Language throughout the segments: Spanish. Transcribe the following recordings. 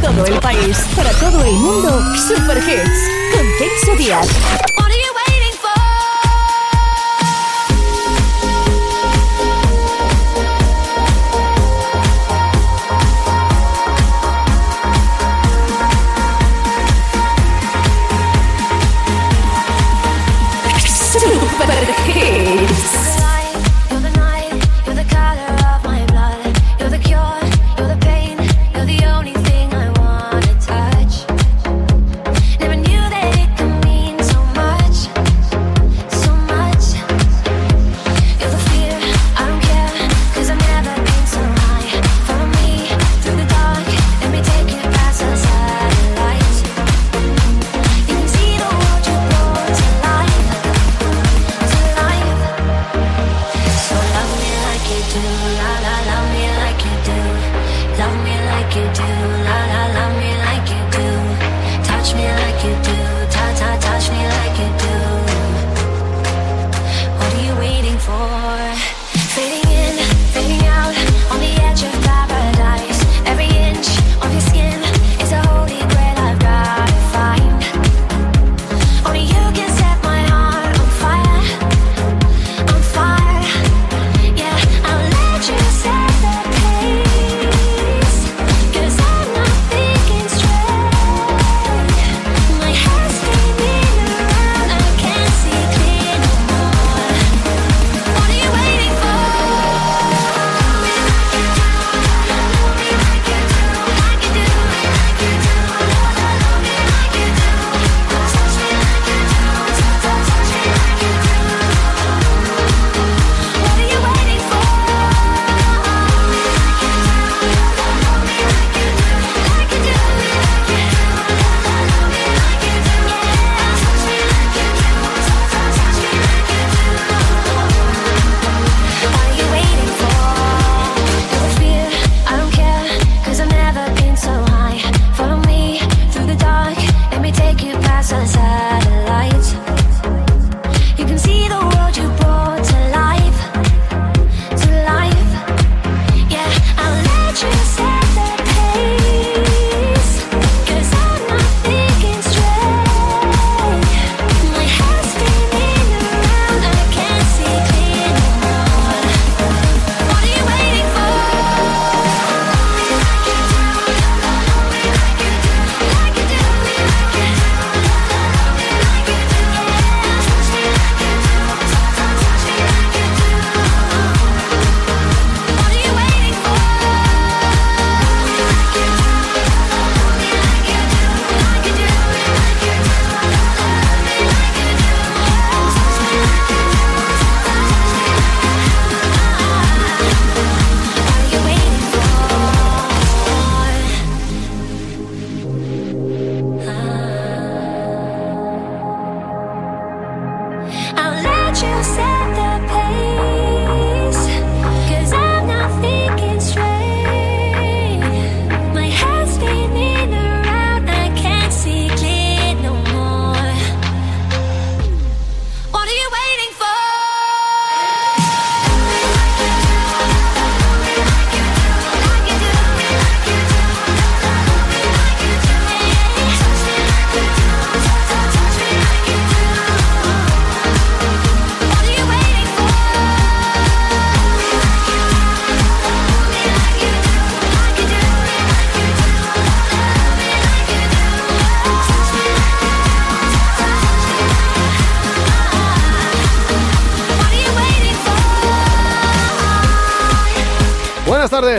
todo el país, para todo el mundo, Super Hits con Kenzo Díaz.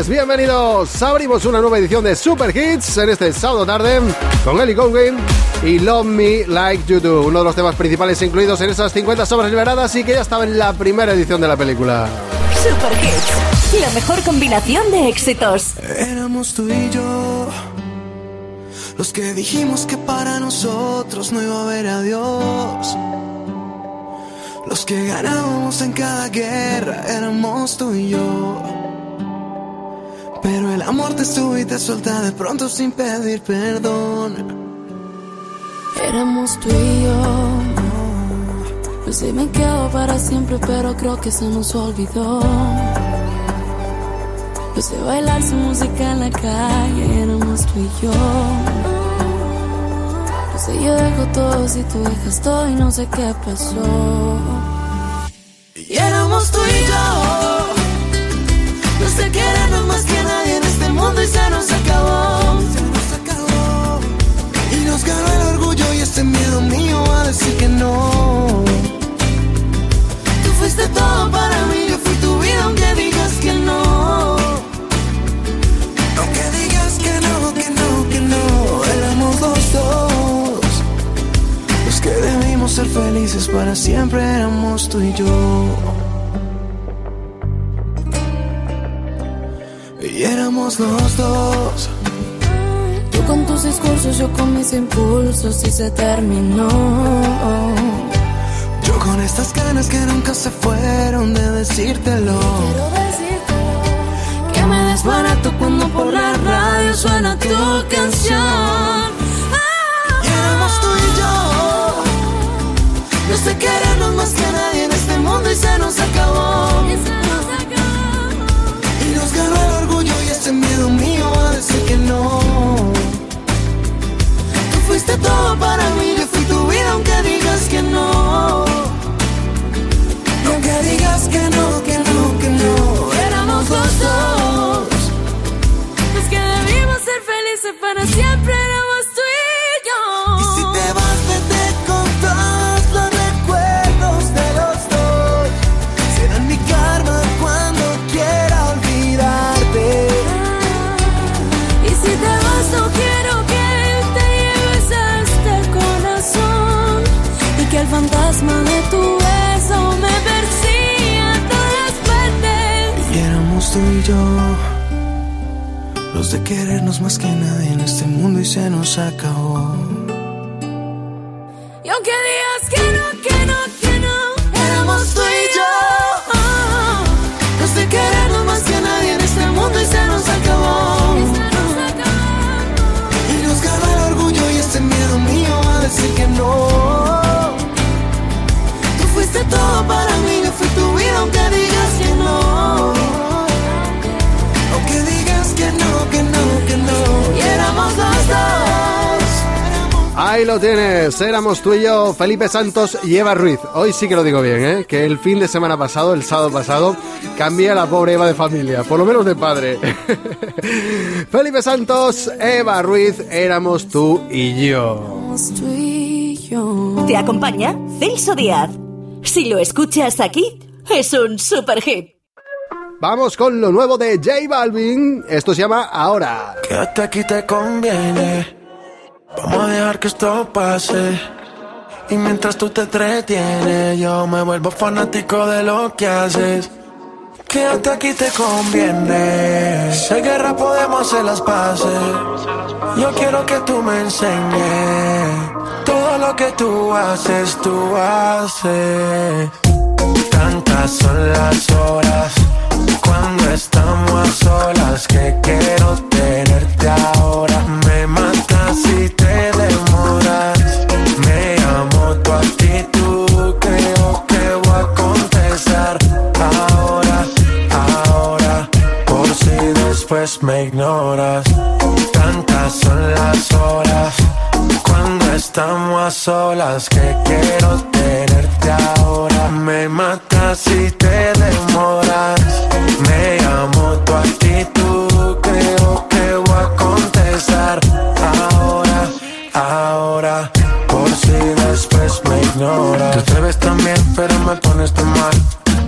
Bienvenidos. Abrimos una nueva edición de Super Hits en este sábado tarde con Ellie Goulding y Love Me Like You Do, uno de los temas principales incluidos en esas 50 sobras liberadas y que ya estaba en la primera edición de la película. Super Hits, la mejor combinación de éxitos. Éramos tú y yo los que dijimos que para nosotros no iba a haber adiós. Los que ganábamos en cada guerra éramos tú y yo. Pero el amor te sube y te suelta de pronto sin pedir perdón. Éramos tú y yo. Pues sí me quedo para siempre, pero creo que se nos olvidó. Pues de bailar su música en la calle, éramos tú y yo. Pues yo dejo todo si tú dejas todo y no sé qué pasó. Y éramos tú y yo. No sé querernos más que mundo y nos acabó. Y nos ganó el orgullo y este miedo mío a decir que no. Tú fuiste todo para mí, yo fui tu vida aunque digas que no. Aunque digas que no, que no, que no. Éramos los dos. Los que debimos ser felices para siempre éramos tú y yo. Éramos los dos. Tú con tus discursos, yo con mis impulsos y se terminó. Yo con estas ganas que nunca se fueron de decírtelo. Quiero decirte que me desbarato cuando por la radio suena tu canción. Y éramos tú y yo. No sé querernos más que nadie en este mundo y se nos acabó. Fuiste todo para mí, yo fui tu vida aunque digas que no. Aunque digas que no, que no, que no. Éramos los dos. Es que debimos ser felices para siempre, Los de querernos más que nadie en este mundo y se nos acabó. Ahí lo tienes, éramos tú y yo, Felipe Santos y Eva Ruiz. Hoy sí que lo digo bien, ¿eh? que el fin de semana pasado, el sábado pasado, cambié a la pobre Eva de familia, por lo menos de padre. Felipe Santos, Eva Ruiz, éramos tú y yo. Éramos tú y yo. Te acompaña Celso Díaz. Si lo escuchas aquí, es un super hit. Vamos con lo nuevo de J Balvin, esto se llama Ahora. Quédate aquí te conviene. Vamos a dejar que esto pase. Y mientras tú te entretienes, yo me vuelvo fanático de lo que haces. Quédate aquí te conviene. Si guerra podemos hacer las paces. Yo quiero que tú me enseñes. Todo lo que tú haces, tú haces. Tantas son las horas cuando estamos a solas que quiero tenerte ahora. Me matas si te demoras. Me amo tu actitud, creo que voy a contestar ahora, ahora. Por si después me ignoras. Tantas son las horas cuando estamos a solas que quiero tenerte ahora. Me matas si te demoras. Me amo tu actitud, creo que voy a contestar ahora, ahora. Por si después me ignoras. Te atreves también, pero me pones tan mal.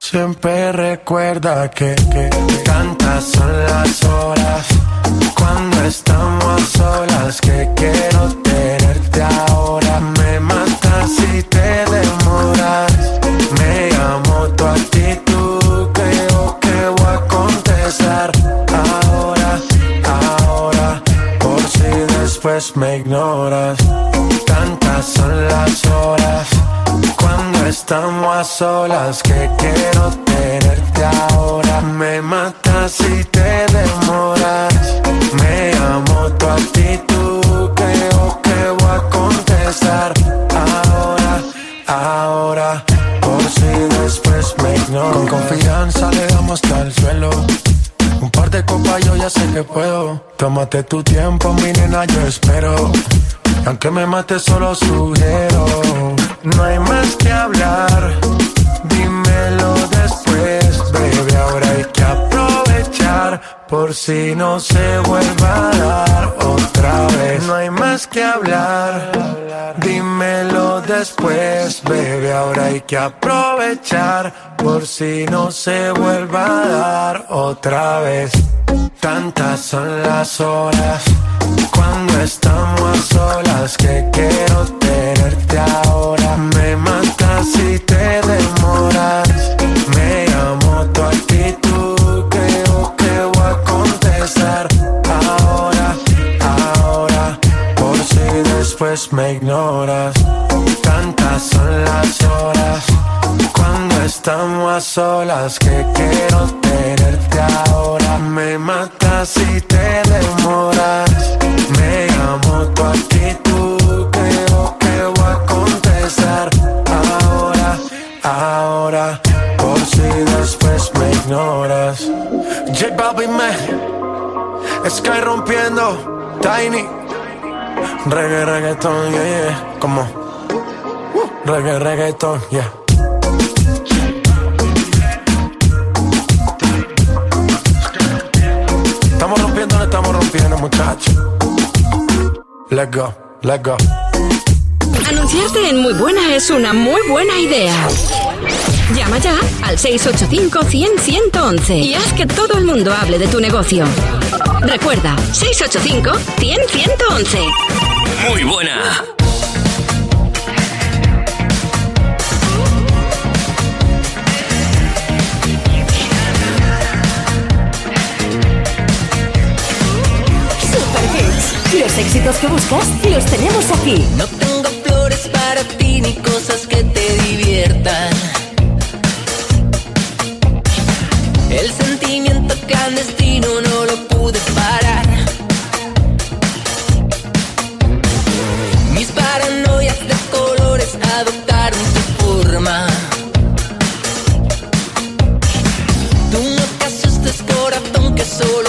Siempre recuerda que, que tantas son las horas cuando estamos solas que quiero tenerte ahora. Me matas solas que quiero tenerte ahora. Me matas si te demoras. Me amo tu actitud, creo que voy a contestar ahora, ahora. Por si después me ignoras. Con confianza le damos hasta el suelo un par de copas yo ya sé que puedo. Tómate tu tiempo, mi nena, yo espero. Aunque me mate solo sugiero. Si no se vuelva a dar otra vez. No hay más que hablar. Dímelo después, baby. Ahora hay que aprovechar. Por si no se vuelva a dar otra vez. Tantas son las horas cuando estamos a solas que quiero tenerte ahora. Me matas si te demoras. Me amo tu actitud, después me ignoras. Tantas son las horas cuando estamos a solas que quiero tenerte ahora. Me matas si te demoras. Me amo tu actitud, creo que voy a contestar ahora, ahora. Por si después me ignoras. J Balvin me Sky rompiendo, Tiny. Reggae, reggaeton, yeah, yeah. Como reggae, reggaeton, yeah. Estamos rompiendo, no estamos rompiendo, muchachos. Let's go, let's go. Anunciarte en Muy Buena es una muy buena idea. Llama ya al 685-100-111 y haz que todo el mundo hable de tu negocio. Recuerda, 685-100-111. Muy buena. Los éxitos que buscas los tenemos aquí. No tengo flores para ti ni cosas que te diviertan. El sentimiento clandestino no solo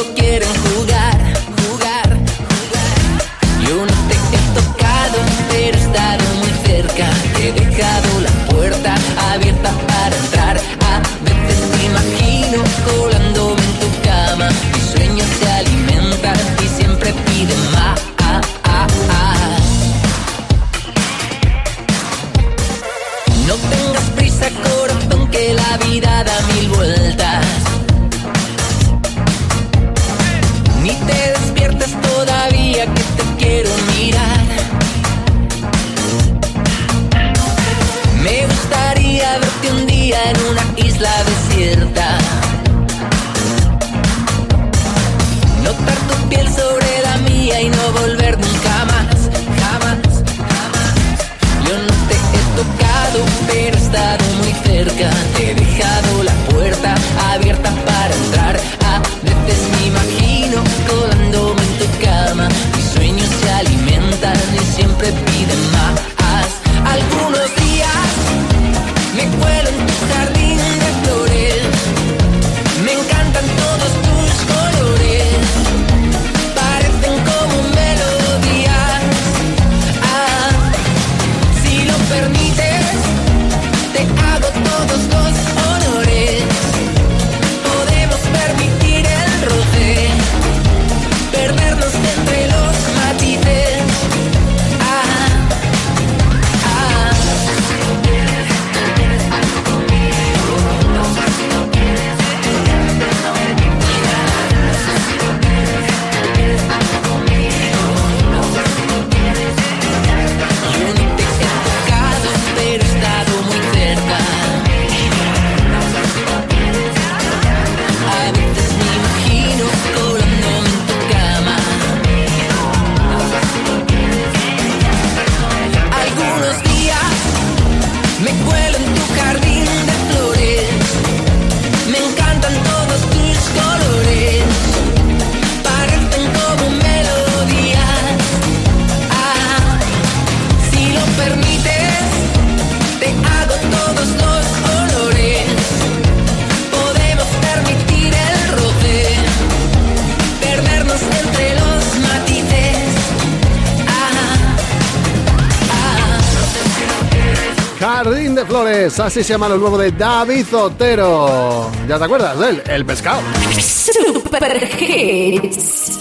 Así se llama lo nuevo de David Otero. ¿Ya te acuerdas de él? El pescado. Super Hits.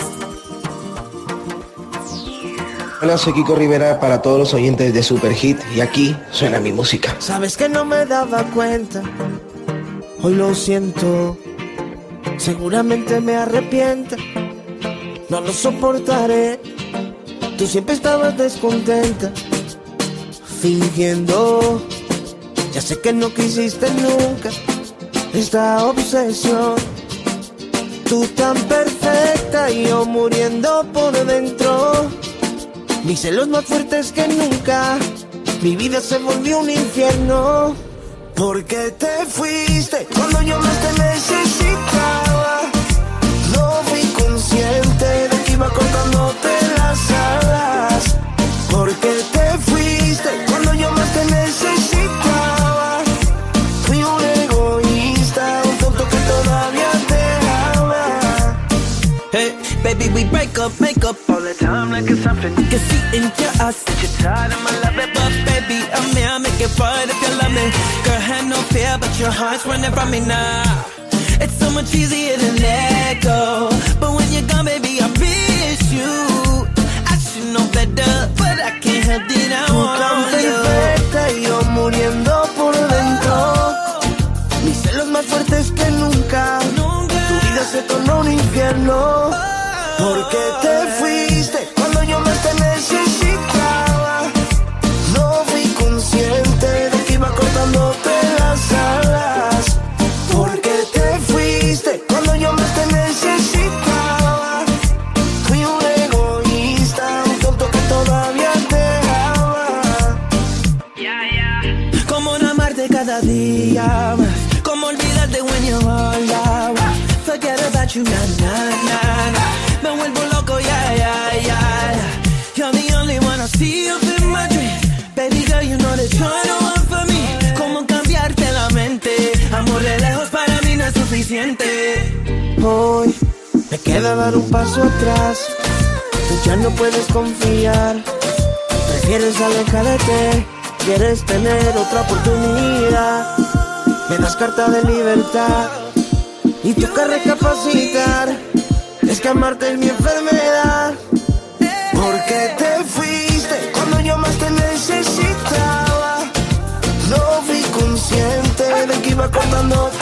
Hola, soy Kiko Rivera para todos los oyentes de Super Hit y aquí suena mi música. Sabes que no me daba cuenta, hoy lo siento, seguramente me arrepienta, no lo soportaré, tú siempre estabas descontenta, fingiendo, sé que no quisiste nunca esta obsesión, tú tan perfecta y yo muriendo por dentro. Mis celos más fuertes que nunca. Mi vida se volvió un infierno. Porque te fuiste cuando yo más te. You can see in your eyes. That you're tired of my but baby, I'm here, I make it right if you love me. Girl, had no fear, but your heart's running from me now. It's so much easier to let go, but when you're gone, baby, I miss you. I should know better, but I can't help it. I Tú tan want you. perfecta y yo muriendo por dentro. Mis celos más fuertes que nunca. Tu vida se tornó un infierno. Un paso atrás. Ya no puedes confiar. Prefieres alejarte. Quieres tener otra oportunidad. Me das carta de libertad. Y toca recapacitar. Es que amarte es mi enfermedad. Porque te fuiste cuando yo más te necesitaba. No fui consciente de que iba cortándote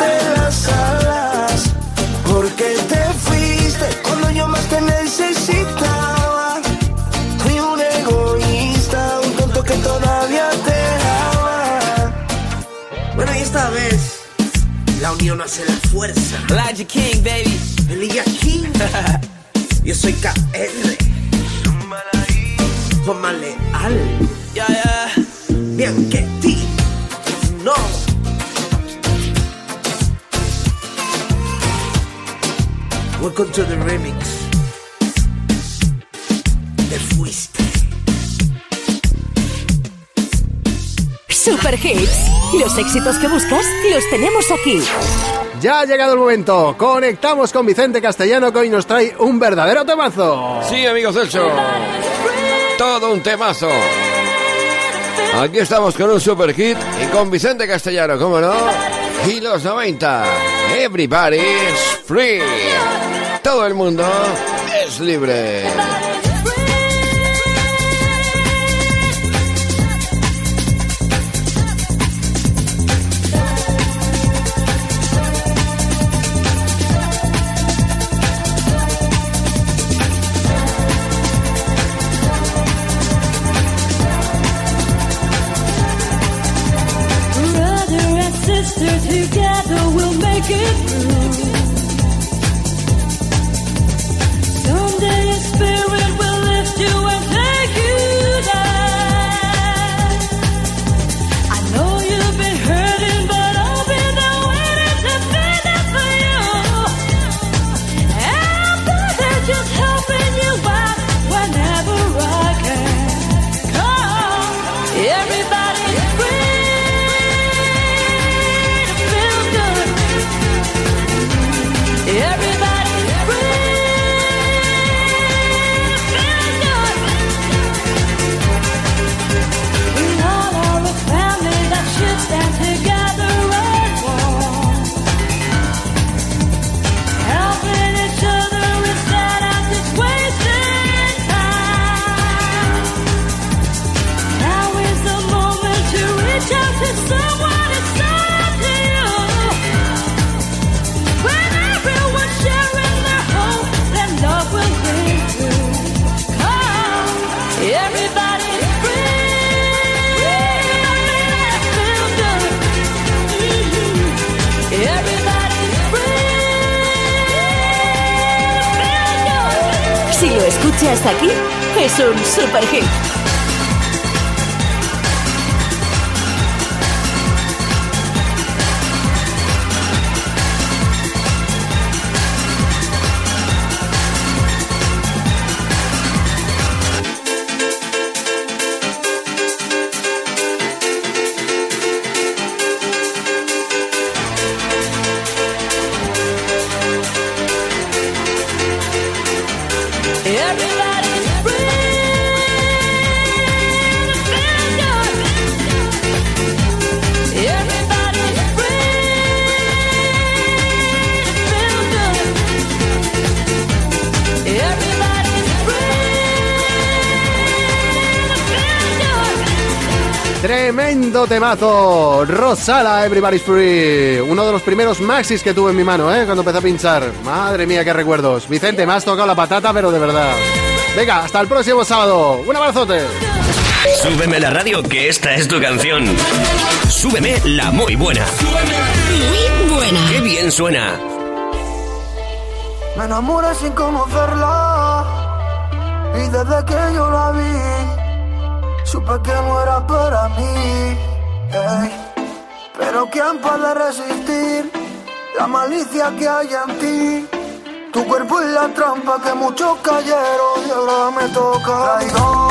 unión hace la fuerza. Elijah King, baby. Elijah King. Yo soy KR. Toma leal. Yeah, yeah. Bien que ti. No. Welcome to the remix. Super Hits. Los éxitos que buscas los tenemos aquí. Ya ha llegado el momento. Conectamos con Vicente Castellano que hoy nos trae un verdadero temazo. Sí, amigos del show. Todo un temazo. Aquí estamos con un super hit y con Vicente Castellano, ¿cómo no? Y los 90. Everybody's free. Todo el mundo es libre. Temazo. Rosala, Everybody's Free. Uno de los primeros maxis que tuve en mi mano, ¿eh? Cuando empecé a pinchar. Madre mía, qué recuerdos. Vicente, me has tocado la patata, pero de verdad. Venga, hasta el próximo sábado. Un abrazote. Súbeme la radio, que esta es tu canción. Súbeme la muy buena. Muy buena. Qué bien suena. Me enamoré sin conocerla. Y desde que yo la vi, supe que no era para mí. Ey. Pero ¿quién puede resistir la malicia que hay en ti? Tu cuerpo es la trampa que muchos cayeron y ahora me toca. Traidor.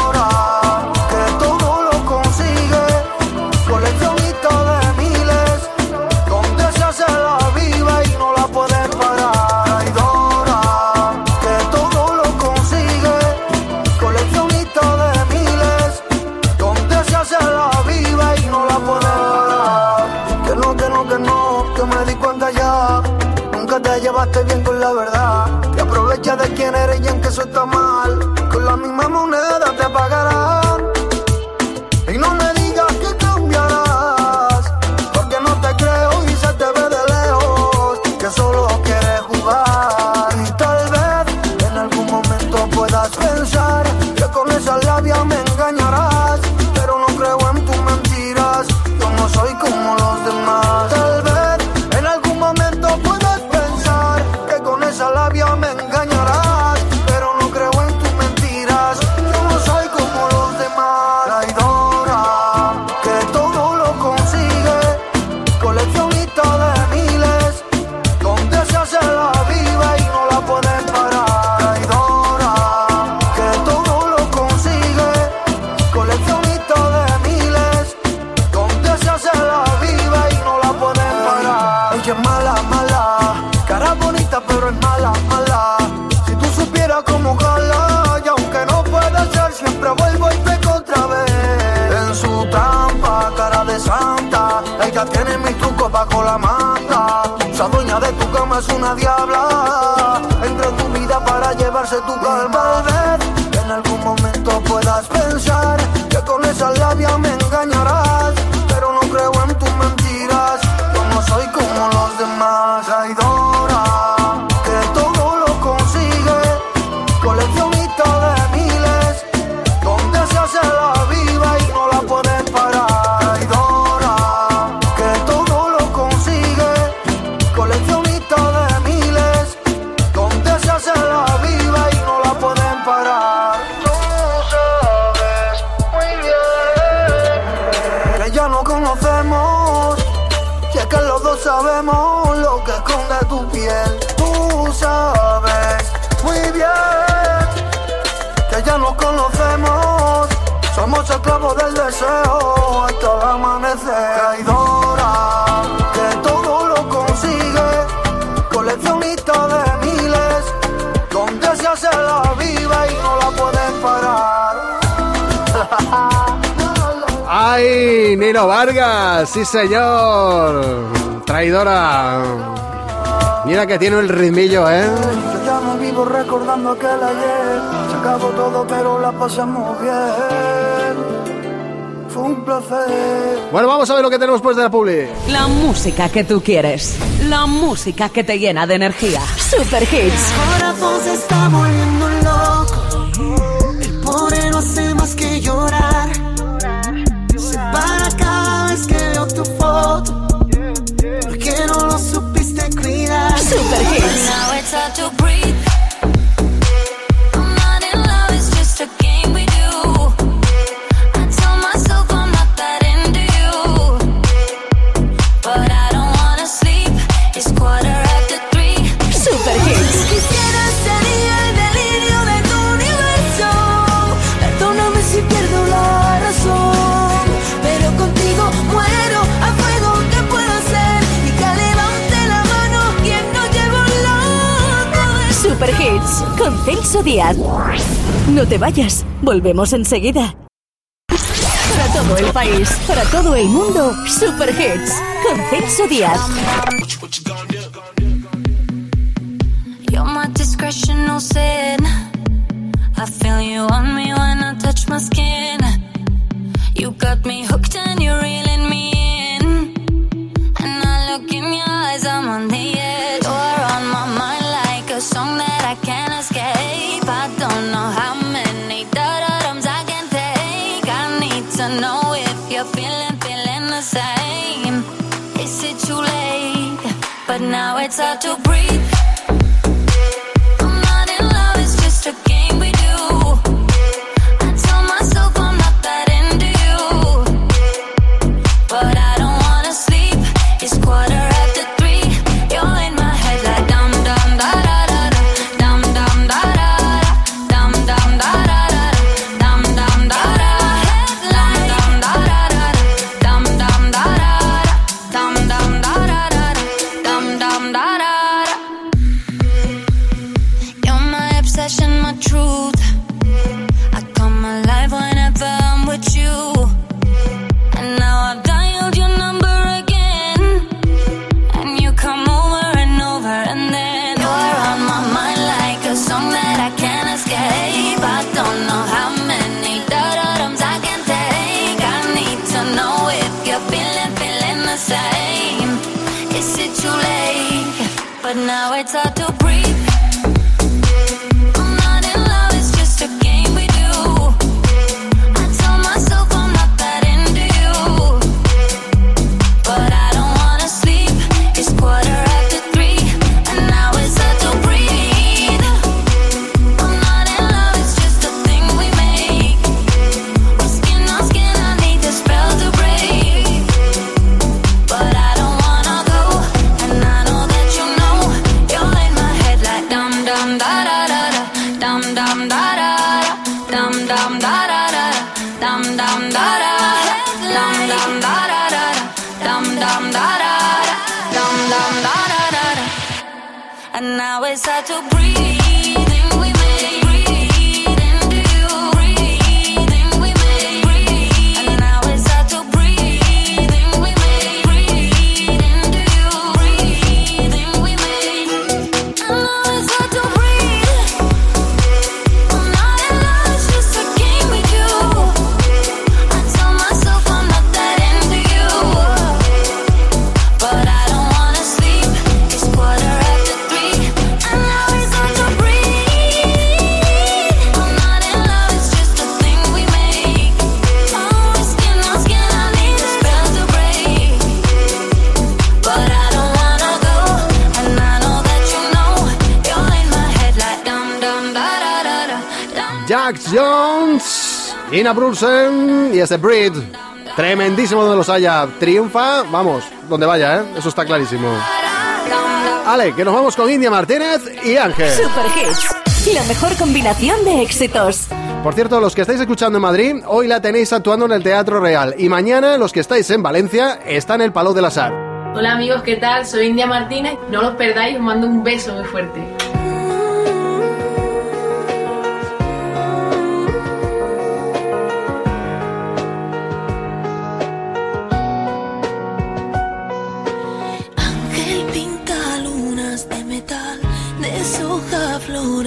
señor. Traidora. Mira que tiene el ritmillo, ¿eh? Bueno, vamos a ver lo que tenemos pues de la publi. La música que tú quieres. La música que te llena de energía. Super Hits. Corazón se está. No te vayas, volvemos enseguida. Para todo el país, para todo el mundo, Super Hits, con Celso Díaz. Ina Brulsen y este Breed. Tremendísimo donde los haya. Triunfa, vamos, donde vaya, ¿eh? Eso está clarísimo. Ale, que nos vamos con India Martínez y Ángel. Super Hits, la mejor combinación de éxitos. Por cierto, los que estáis escuchando en Madrid, hoy la tenéis actuando en el Teatro Real. Y mañana, los que estáis en Valencia, está en el Palau de la Sar. Hola amigos, ¿qué tal? Soy India Martínez. No los perdáis, os mando un beso muy fuerte.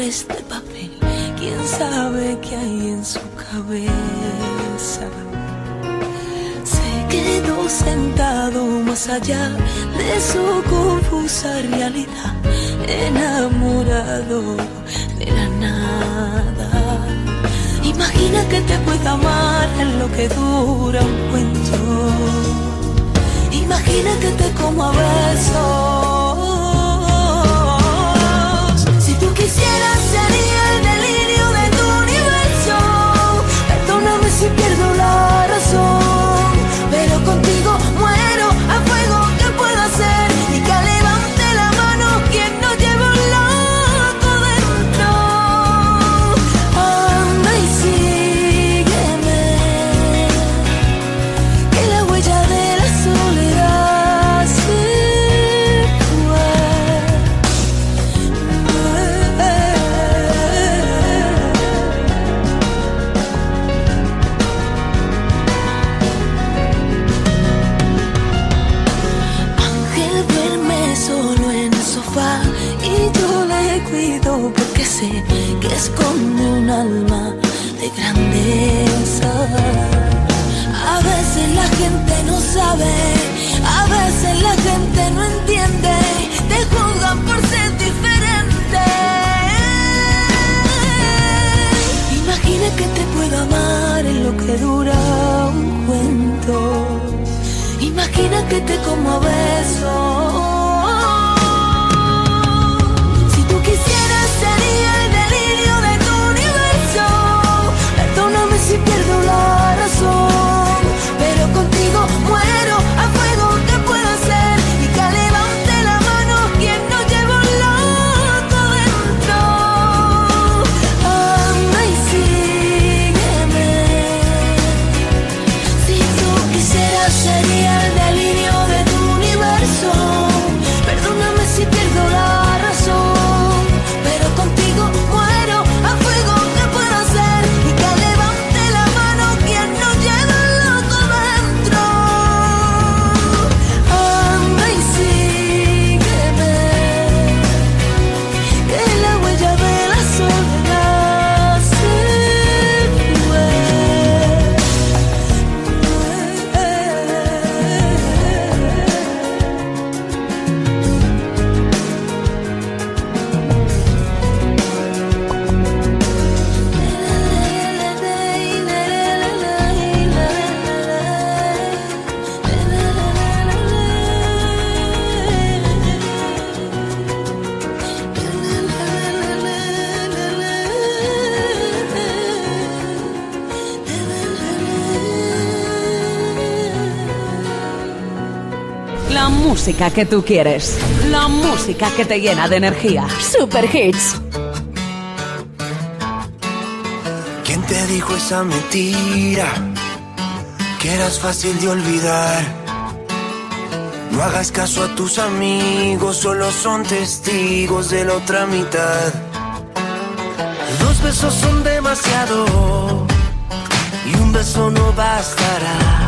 este papel, quién sabe qué hay en su cabeza. Se quedó sentado más allá de su confusa realidad, enamorado de la nada. Imagina que te puedo amar en lo que dura un cuento. Imagina que te como a besos. Si tú quisieras esquina que te como a besos. música que tú quieres. La música que te llena de energía. Super Hits. ¿Quién te dijo esa mentira? Que eras fácil de olvidar. No hagas caso a tus amigos, solo son testigos de la otra mitad. Dos besos son demasiado y un beso no bastará.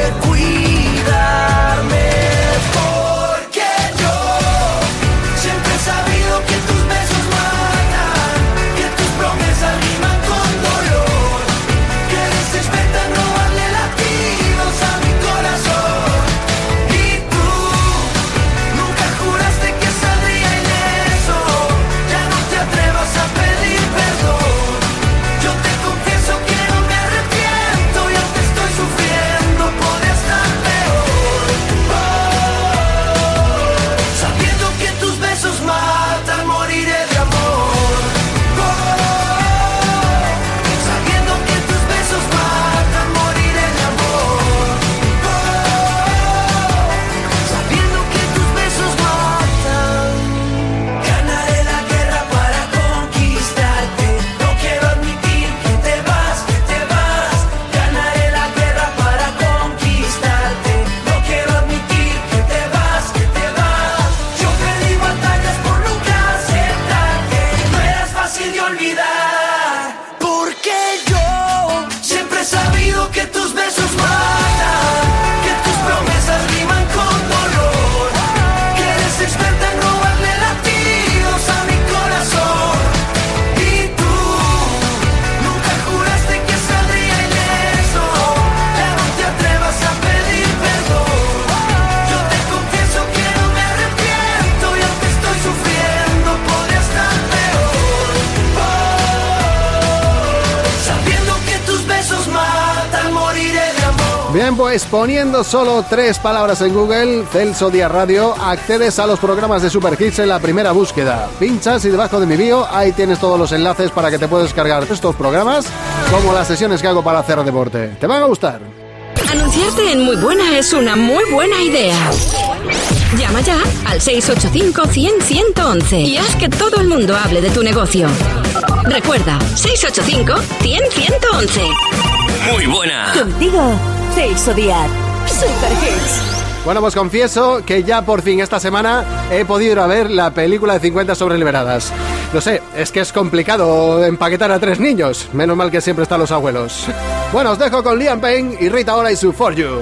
Pues poniendo solo tres palabras en Google, Celso Díaz Radio, accedes a los programas de Super Hits en la primera búsqueda. Pinchas y debajo de mi bio ahí tienes todos los enlaces para que te puedas cargar estos programas, como las sesiones que hago para hacer deporte. Te van a gustar. Anunciarte en Muy Buena es una muy buena idea. Llama ya al 685-100-111 y haz que todo el mundo hable de tu negocio. Recuerda, 685-100-111. Muy buena. Contigo, Celso Díaz. Super Hits. Bueno, pues confieso que ya por fin esta semana he podido ir ver la película de 50 sobre liberadas. No sé, es que es complicado empaquetar a tres niños. Menos mal que siempre están los abuelos. Bueno, os dejo con Liam Payne y Rita Ora y su For You.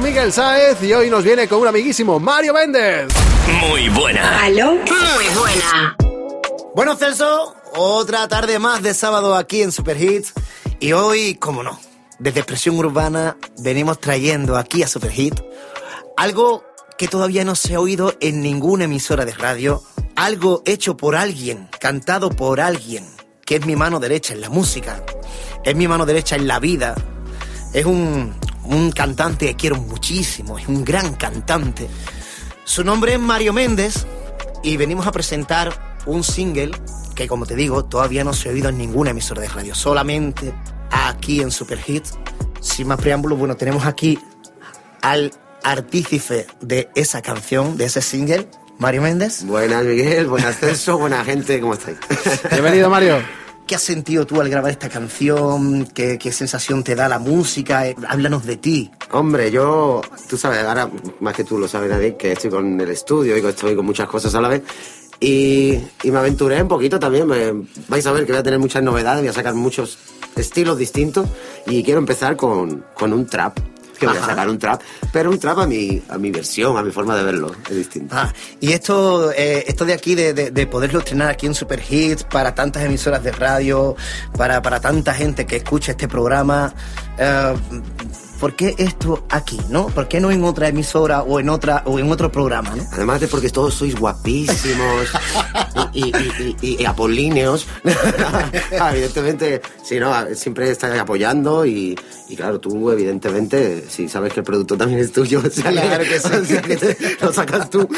Miguel Sáez y hoy nos viene con un amiguísimo Mario Méndez. Muy buena. ¿Aló? Muy buena. Bueno, Celso, otra tarde más de sábado aquí en Super Hits. Y hoy, como no, desde Expresión Urbana venimos trayendo aquí a Super Hit algo que todavía no se ha oído en ninguna emisora de radio, algo hecho por alguien, cantado por alguien, que es mi mano derecha en la música, es mi mano derecha en la vida, es un, un cantante que quiero muchísimo, es un gran cantante. Su nombre es Mario Méndez y venimos a presentar un single que, como te digo, todavía no se ha oído en ninguna emisora de radio, solamente aquí en Super Hits. Sin más preámbulos, bueno, tenemos aquí al artífice de esa canción, de ese single, Mario Méndez. Buenas, Miguel. Buenas, Celso. Buena gente. ¿Cómo estáis? Bienvenido, Mario. ¿Qué has sentido tú al grabar esta canción? ¿Qué, sensación te da la música? Eh, Háblanos de ti. Hombre, yo, tú sabes, ahora más que tú lo sabes, Nadie, que estoy con el estudio y estoy con muchas cosas a la vez. Y, y me aventuré un poquito también. Me- vais a ver que voy a tener muchas novedades, voy a sacar muchos estilos distintos. Y quiero empezar con, con un trap. Que voy a sacar un trap, pero un trap a mi, a mi versión, a mi forma de verlo. Es distinto. Ah, y esto, eh, esto de aquí, de, de- de poderlo estrenar aquí en Super Hits, para tantas emisoras de radio, para, para tanta gente que escucha este programa, eh, ¿por qué esto aquí, no? ¿Por qué no en otra emisora o en otra o en otro programa, no? Además de porque todos sois guapísimos y, y- y- y- y apolíneos. Ah, evidentemente, sí, ¿no? Siempre estás apoyando y, y claro, tú evidentemente, si sabes que el producto también es tuyo, o sea, Claro que sí. o sea, que te- lo sacas tú.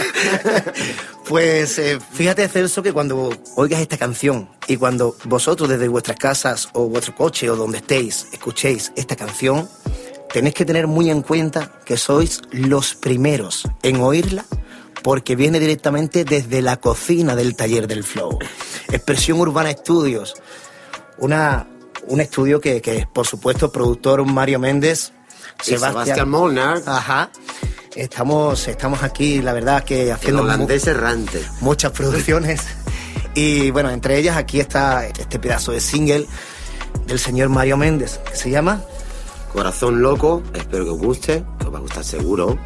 Pues eh, fíjate, Celso, que cuando oigas esta canción y cuando vosotros desde vuestras casas o vuestro coche o donde estéis escuchéis esta canción, tenéis que tener muy en cuenta que sois los primeros en oírla porque viene directamente desde la cocina del taller del Flow. Expresión Urbana Estudios, una, un estudio que, que por supuesto, productor Mario Méndez, Y Sebastián Molnar. Ajá. Estamos, estamos aquí, la verdad, que haciendo holandés errante. muchas producciones. Y bueno, entre ellas aquí está este pedazo de single del señor Mario Méndez, que se llama Corazón loco, espero que os guste, que os va a gustar seguro.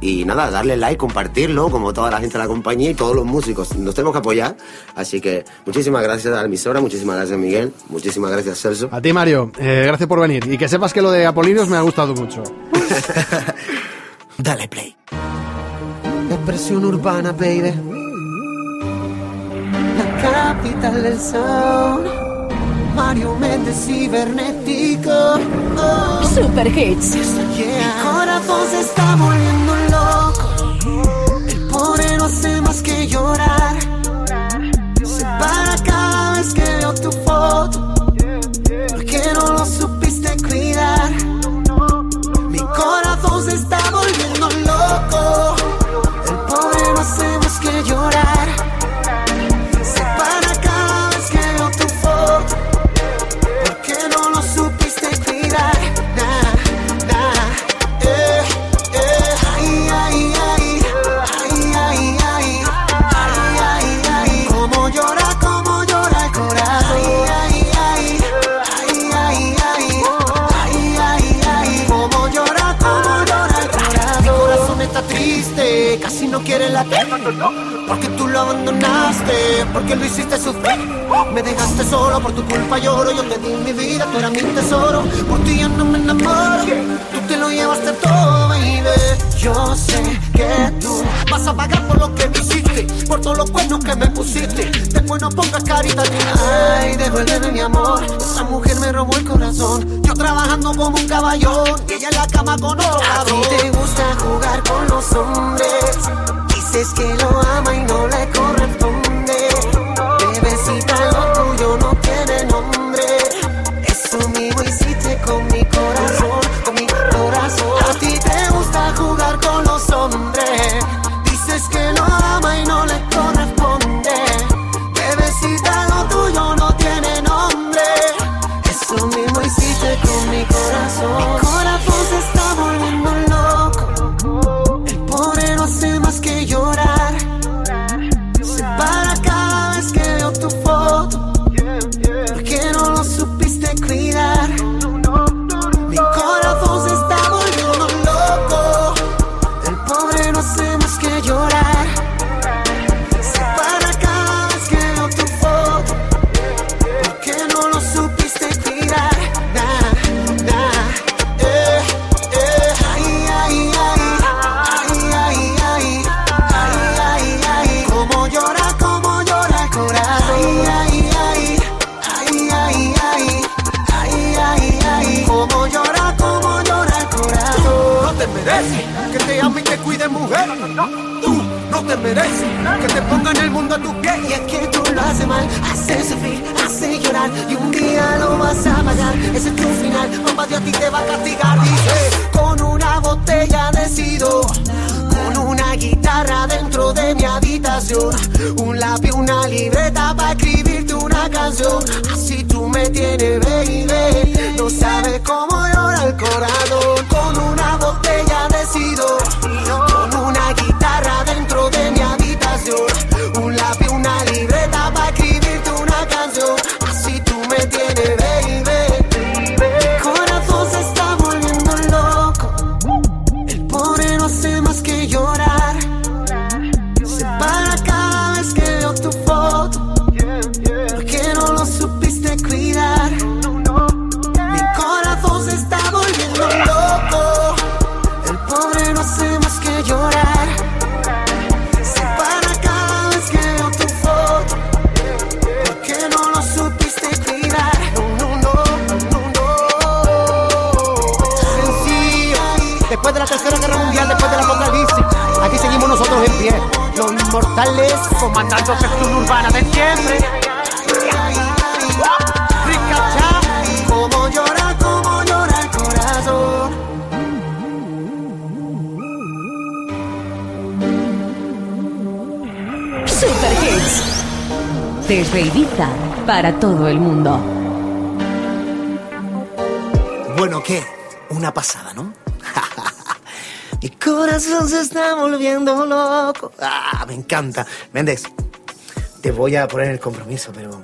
Y nada, darle like, compartirlo, como toda la gente de la compañía y todos los músicos. Nos tenemos que apoyar. Así que muchísimas gracias a la emisora, muchísimas gracias Miguel, muchísimas gracias Celso. A ti, Mario, eh, gracias por venir. Y que sepas que lo de Apolinos me ha gustado mucho. Dale play. Expresión urbana, baby. La capital del sound. Mario Méndez cibernético. Oh. Super Hits. Mi corazón se está volviendo loco. El pobre no hace más que llorar. Se para cada vez que veo tu foto. Porque no lo supiste cuidar. Mi corazón se está volviendo loco. Porque tú lo abandonaste, porque lo hiciste sufrir. Me dejaste solo, por tu culpa lloro. Yo te di mi vida, tú eras mi tesoro. Por ti yo no me enamoro. Tú te lo llevaste todo, baby. Yo sé que tú vas a pagar por lo que me hiciste, por todos los cuernos que me pusiste. Después no pongas carita ni Ay, devuélveme mi amor. Esa mujer me robó el corazón. Yo trabajando como un caballón y ella en la cama con otro A ti te gusta jugar con los hombres. Dices que lo ama y no le corresponde. Baby, para todo el mundo. Bueno, ¿qué? Una pasada, ¿no? Mi corazón se está volviendo loco. Ah, me encanta. Méndez, te voy a poner el compromiso, pero...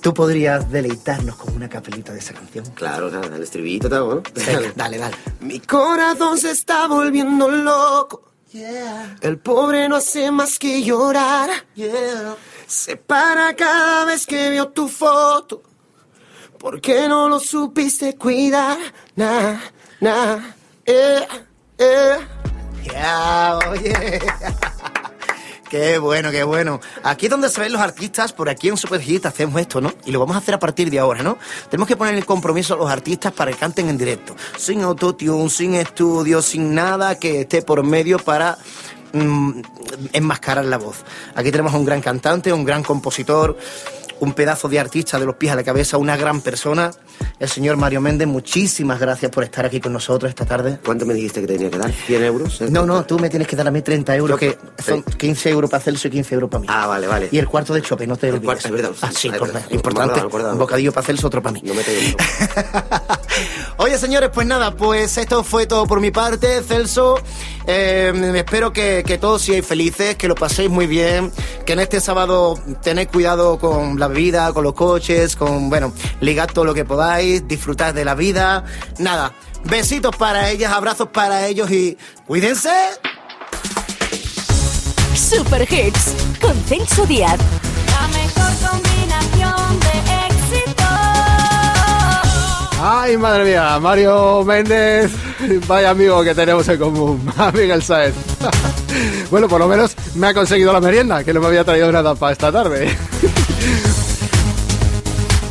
¿Tú podrías deleitarnos con una capelita de esa canción? Claro, nada, el estribito, te hago, ¿no? Venga, dale, dale. Mi corazón se está volviendo loco. El pobre no hace más que llorar. Se para cada vez que veo tu foto. ¿Por qué no lo supiste cuidar? Nah, nah, eh, eh. Ya, oye. Qué bueno, qué bueno. Aquí es donde se ven los artistas, por aquí en Super Hit hacemos esto, ¿no? Y lo vamos a hacer a partir de ahora, ¿no? Tenemos que poner el compromiso a los artistas para que canten en directo. Sin autotune, sin estudio, sin nada que esté por medio para mm, enmascarar la voz. Aquí tenemos a un gran cantante, un gran compositor, un pedazo de artista de los pies a la cabeza, una gran persona, el señor Mario Méndez. Muchísimas gracias por estar aquí con nosotros esta tarde. ¿Cuánto me dijiste que tenía que dar? ¿100 euros? No, no, tú me tienes que dar a mí 30 euros, que son 15 euros para Celso y 15 euros para mí. Ah, vale, vale. Y el cuarto de chope, no te olvides. cuarto, es verdad, Ah, sí, verdad. importante. Un bocadillo para Celso, otro para mí. No me Oye, señores, pues nada, pues esto fue todo por mi parte, Celso. Eh, espero que, que todos seáis felices, que lo paséis muy bien, que en este sábado tenéis cuidado con la bebida, con los coches, con, bueno, ligad todo lo que podáis, disfrutad de la vida. Nada, besitos para ellas, abrazos para ellos y cuídense. Super Hits con Celso Díaz. La mejor combinación de. Ay, madre mía, Mario Méndez, vaya amigo que tenemos en común, Miguel Saez. bueno, por lo menos me ha conseguido la merienda, que no me había traído nada para esta tarde.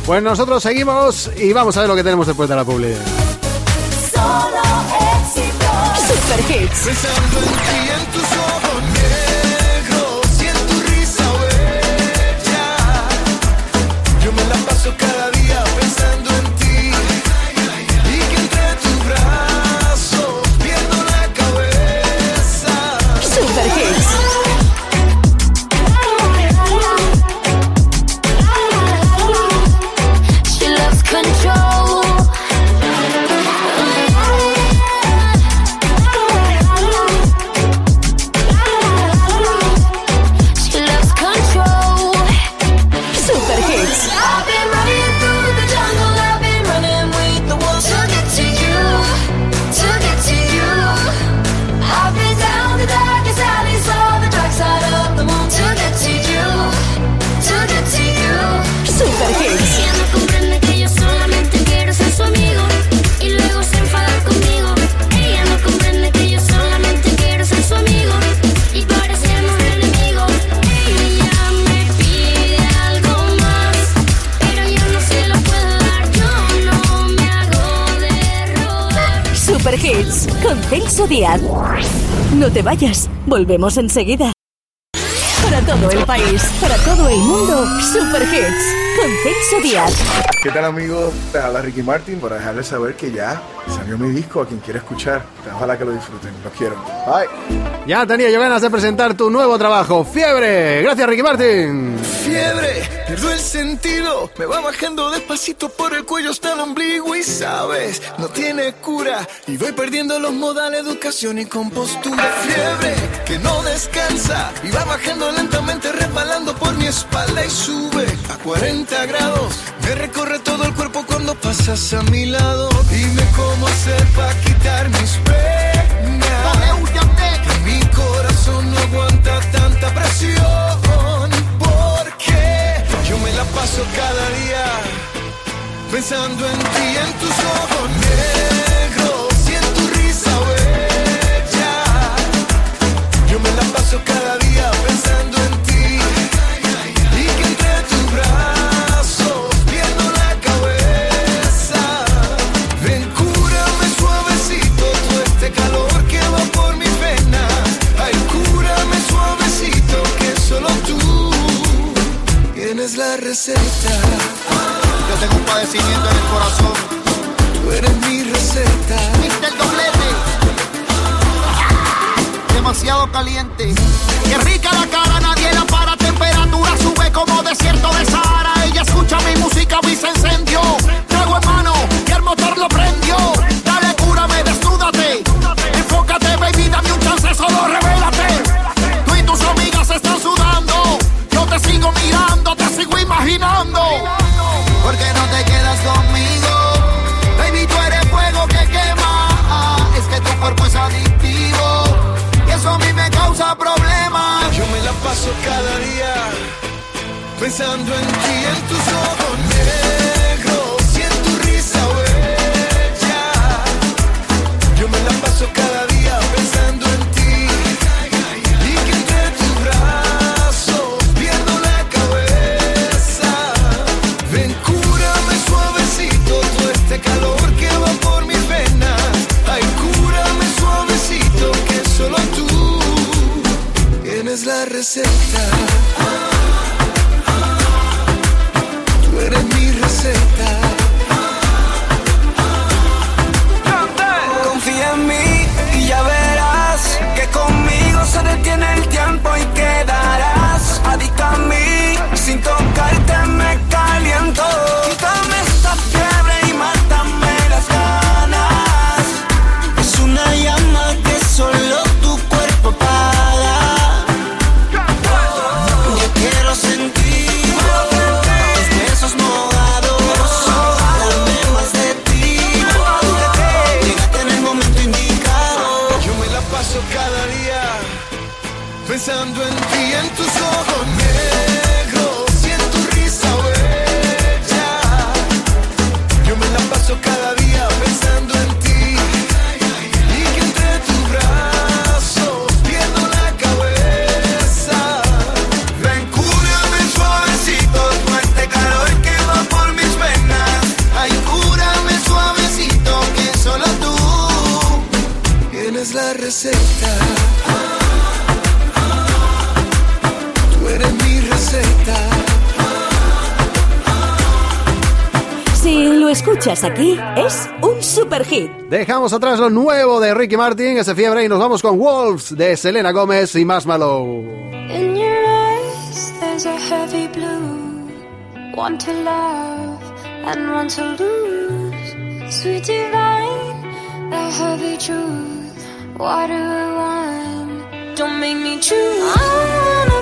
pues nosotros seguimos y vamos a ver lo que tenemos después de la publi. Solo éxito. Super Hits. No te vayas, volvemos enseguida. Para todo el país, para todo el mundo, Super Hits con Celso Díaz. ¿Qué tal amigos? Te habla Ricky Martin para dejarles saber que ya salió mi disco a quien quiera escuchar. Ojalá que lo disfruten. Los quiero. Bye. Ya tenía yo ganas de presentar tu nuevo trabajo, Fiebre. Gracias, Ricky Martin. Fiebre, pierdo el sentido, me va bajando despacito por el cuello hasta el ombligo y sabes, no tiene cura y voy perdiendo los modales, educación y compostura. Fiebre, que no descansa y va bajando lentamente resbalando por mi espalda y sube a 40 grados. Me recorre todo el cuerpo cuando pasas a mi lado. Dime cómo hacer para quitar mis penas. Que mi corazón no aguanta tanta presión. Porque yo me la paso cada día pensando en ti, en tus ojos la receta. Yo tengo un padecimiento en el corazón. Tú eres mi receta. el doblete. Demasiado caliente. Qué rica la cara, nadie la para. Temperatura sube como desierto de Sahara. Ella escucha mi música y se encendió. Trago en mano y el motor lo prendió. Te sigo imaginando. ¿Por qué no te quedas conmigo? Baby, tú eres fuego que quema. Es que tu cuerpo es adictivo. Y eso a mí me causa problemas. Yo me la paso cada día pensando en ti, en tus ojos negros escuchas aquí, es un super hit. Dejamos atrás lo nuevo de Ricky Martin, ese fiebre, y nos vamos con Wolves de Selena Gómez y Marshmallow. In your eyes, there's a heavy blue. One to love and one to lose. Sweet divine, the heavy truth. What do I want? Don't make me choose.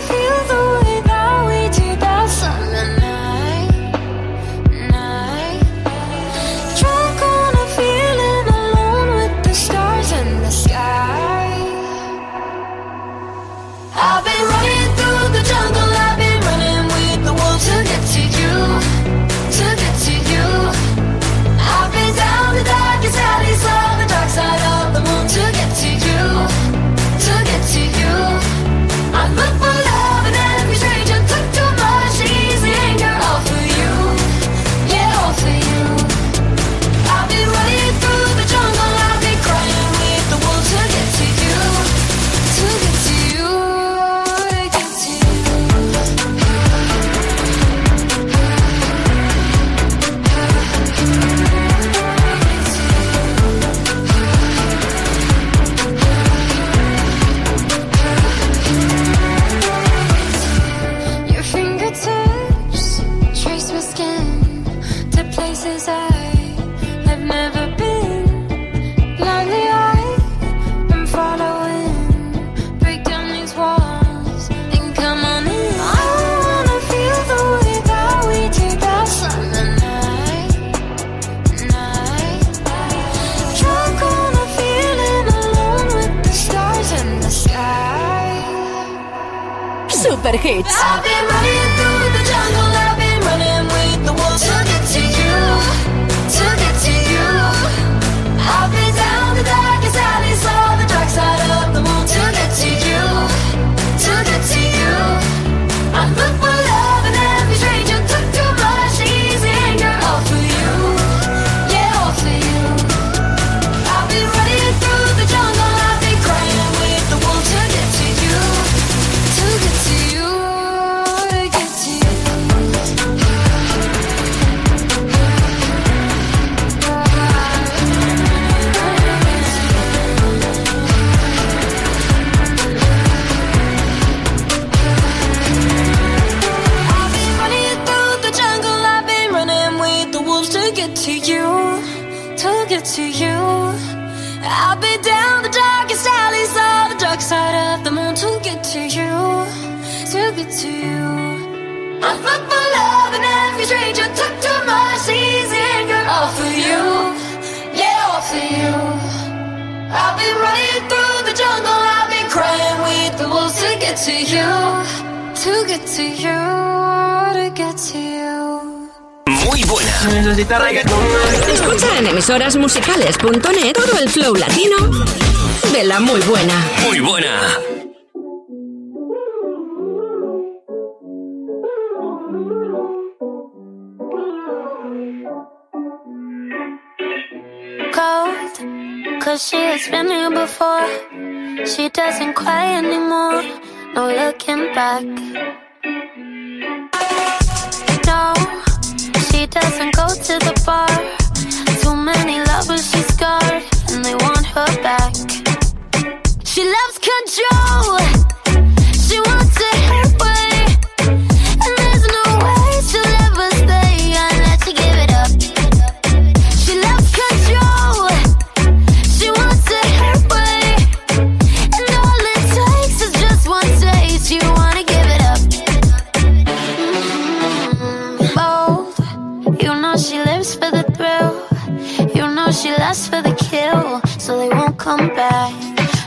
Super Hits. I've been down the darkest alleys, saw the dark side of the moon to get to you, to get to you. I look for love in every stranger, took too much easy anger, all for you, yeah, all for you. I've been running through the jungle, I've been crying with the wolves to get to you, to get to you, to get to you. Buena. Escucha en emisorasmusicales.net todo el flow latino de la muy buena. Muy buena. cold Cause she has been here before She doesn't cry anymore No looking back doesn't go to the bar. Too many lovers she's scarred And they want her back. She loves control come back.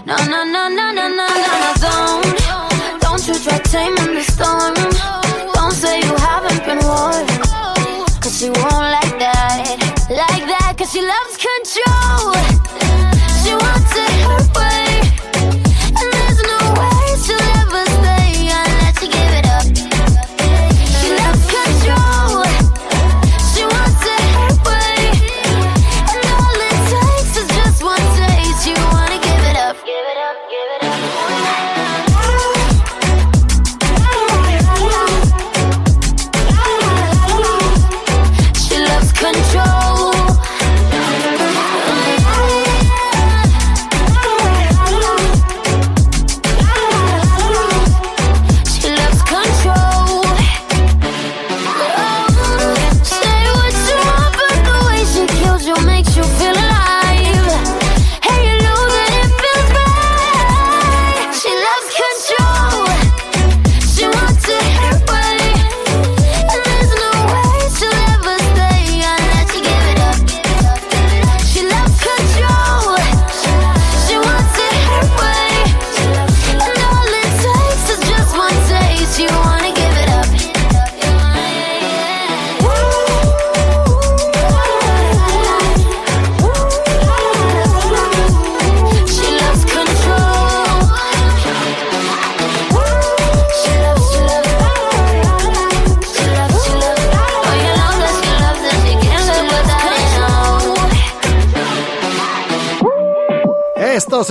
No, no, no, no, no, no, no, no, don't. Don't you try taming the storm.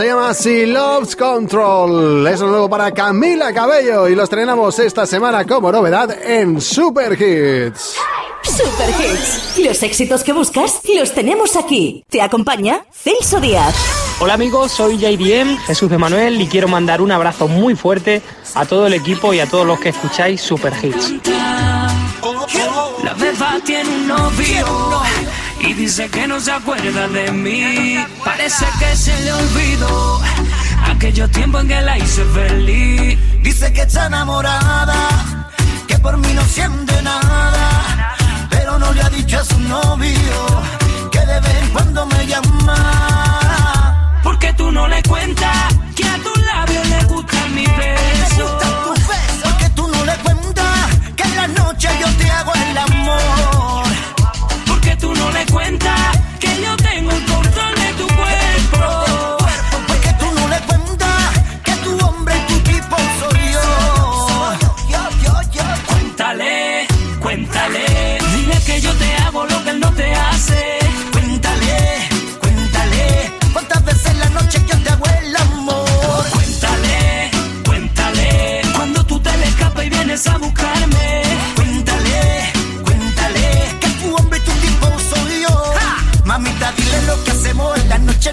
Se llama Si Loves Control. Es lo nuevo para Camila Cabello y lo estrenamos esta semana como novedad en Super Hits. Super Hits. Los éxitos que buscas los tenemos aquí. Te acompaña Celso Díaz. Hola amigos, soy JDM, Jesús de Manuel y quiero mandar un abrazo muy fuerte a todo el equipo y a todos los que escucháis Super Hits. La beba tiene un novio y dice que no se acuerda de mí. Parece que se le olvidó aquellos tiempos en que la hice feliz. Dice que está enamorada, que por mí no siente nada, pero no le ha dicho a su novio que de vez en cuando me llama. Porque tú no le cuentas que a tus labios le gusta mi besos. Le gustan tus besos, porque tú no le cuentas que en la noche yo te hago el amor le cuenta que yo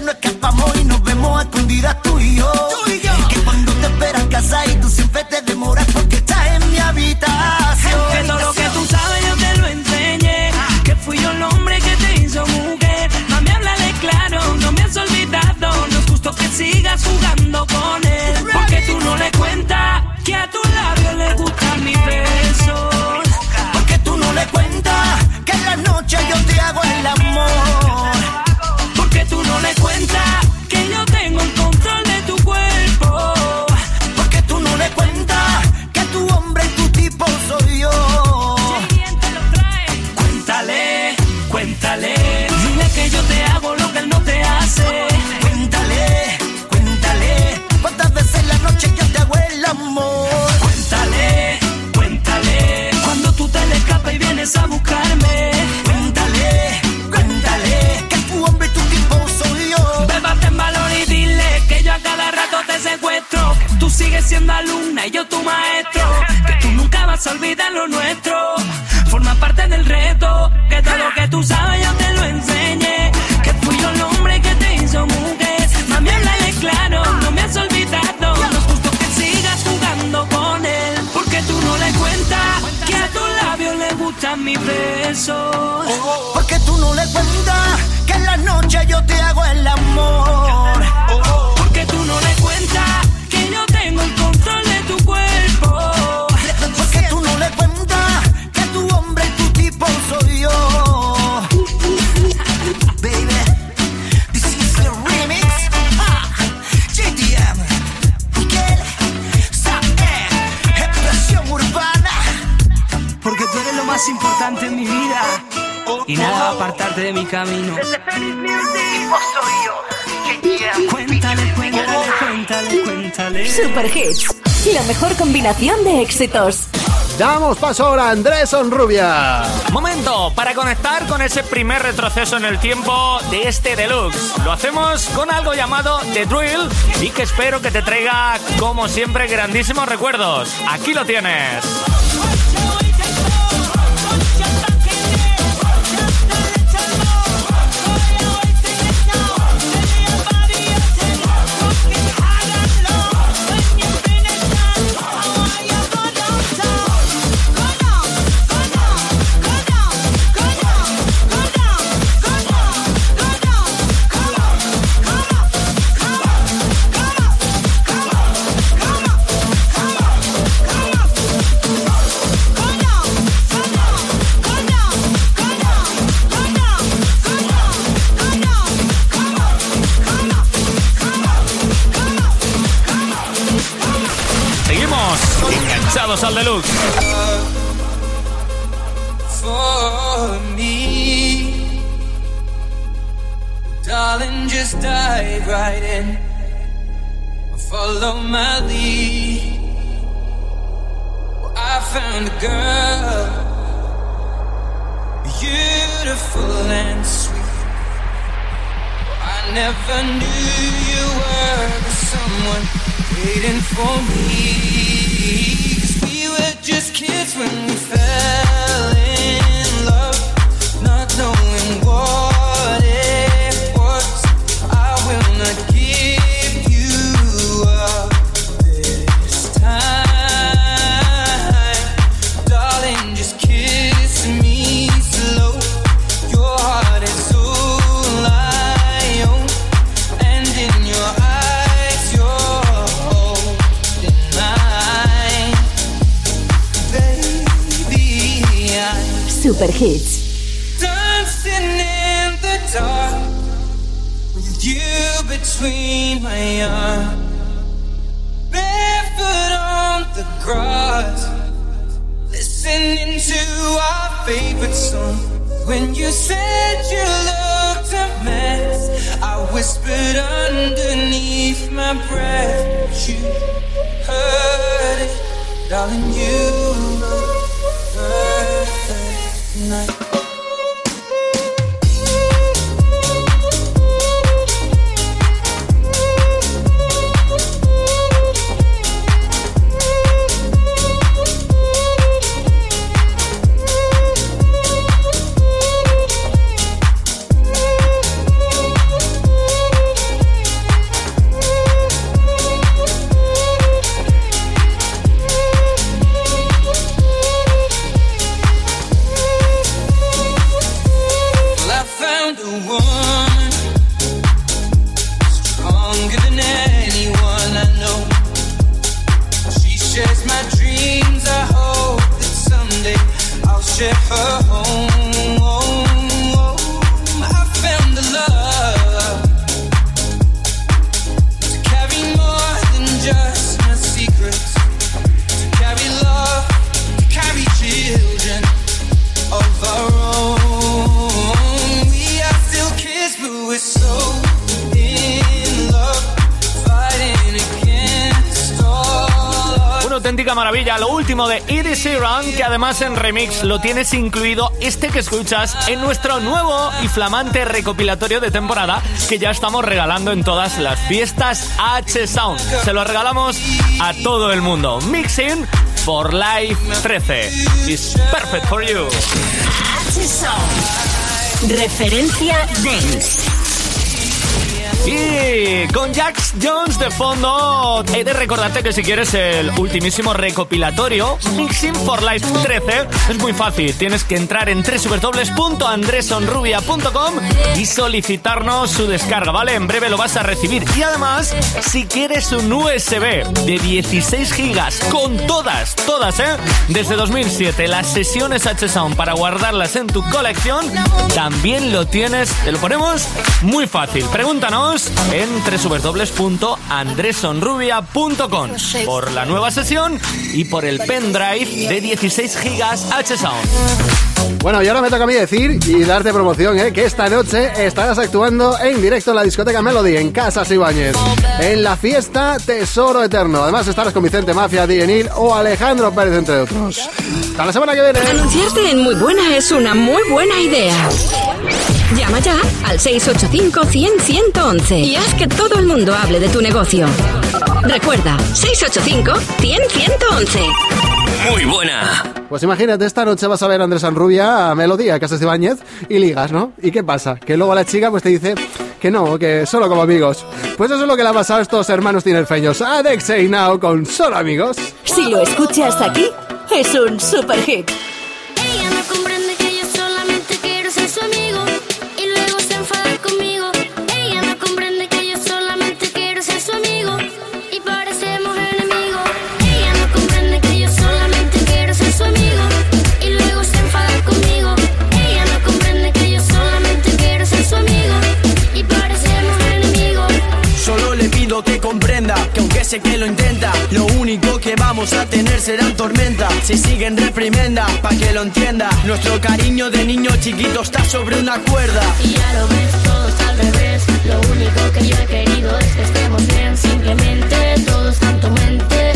noche no escapamos y nos vemos a escondidas tú y yo. Tú y yo. Que cuando te esperas casa y tú siempre te demoras porque estás en mi habitación. Siendo alumna y yo tu maestro. Que tú nunca vas a olvidar lo nuestro. Forma parte del reto. Que todo lo que tú sabes yo te lo enseñé. Que fui yo el hombre que te hizo mujer. Mami, háblale claro, no me has olvidado. No es justo que sigas jugando con él. Porque tú no le cuentas que a tu labio le gustan mis besos. Porque tú no le cuentas que en la noche yo te hago el amor. Importante en mi vida. Y nada va a apartarte de mi camino. Cuéntale, cuéntale, cuéntale, cuéntale. Super Hits, la mejor combinación de éxitos. Damos paso ahora a Andrés Onrubia. Momento para conectar con ese primer retroceso en el tiempo de este deluxe. Lo hacemos con algo llamado The Drill y que espero que te traiga, como siempre, grandísimos recuerdos. Aquí lo tienes. Deluxe. for me. Darling, just dive right in. Follow my lead. I found a girl, beautiful and sweet. I never knew you were the someone waiting for me. Just kids when we fell Super Hits. dancing in the dark with you between my arms, barefoot on the grass, listening to our favorite song. When you said you looked a mess, I whispered underneath my breath, you heard it, darling. You look remix lo tienes incluido este que escuchas en nuestro nuevo y flamante recopilatorio de temporada que ya estamos regalando en todas las fiestas H Sound. Se lo regalamos a todo el mundo. Mixing for Life 13. It's perfect for you. Referencia Dance. Y con Jax Jones de fondo, he de recordarte que si quieres el ultimísimo recopilatorio, Mixing for Life 13, es muy fácil. Tienes que entrar en www.andresonrubia.com y solicitarnos su descarga, ¿vale? En breve lo vas a recibir. Y además, si quieres un USB de 16 gigas con todas, todas, ¿eh? Desde 2007, las sesiones H-Sound para guardarlas en tu colección, también lo tienes, te lo ponemos muy fácil. Pregúntanos en www.andresonrubia.com por la nueva sesión y por el pendrive de 16 gigas H-Sound. Bueno, y ahora me toca a mí decir y darte promoción, ¿eh? que esta noche estarás actuando en directo en la discoteca Melody en Casas Ibáñez, en la fiesta Tesoro Eterno. Además estarás con Vicente Mafia, Dienil o Alejandro Pérez, entre otros. Hasta la semana que viene. Anunciarte en Muy Buena es una muy buena idea. Llama ya al 685 100 111 y haz que todo el mundo hable de tu negocio. Recuerda, 685 100 111. Muy buena. Pues imagínate, esta noche vas a ver a Andrés Sanrubia a Melodía, a Casas Ibáñez, y ligas, ¿no? ¿Y qué pasa? Que luego la chica pues te dice que no, que solo como amigos. Pues eso es lo que le ha pasado a estos hermanos tinerfeños, a Dex y Now con solo amigos. Si lo escuchas aquí, es un super hit. Que aunque sé que lo intenta, lo único que vamos a tener serán tormentas. Si siguen reprimenda, pa' que lo entienda. Nuestro cariño de niño chiquito está sobre una cuerda. Y ya lo ves, todo está al revés. Lo único que yo he querido es que estemos bien. Simplemente todo está en tu mente.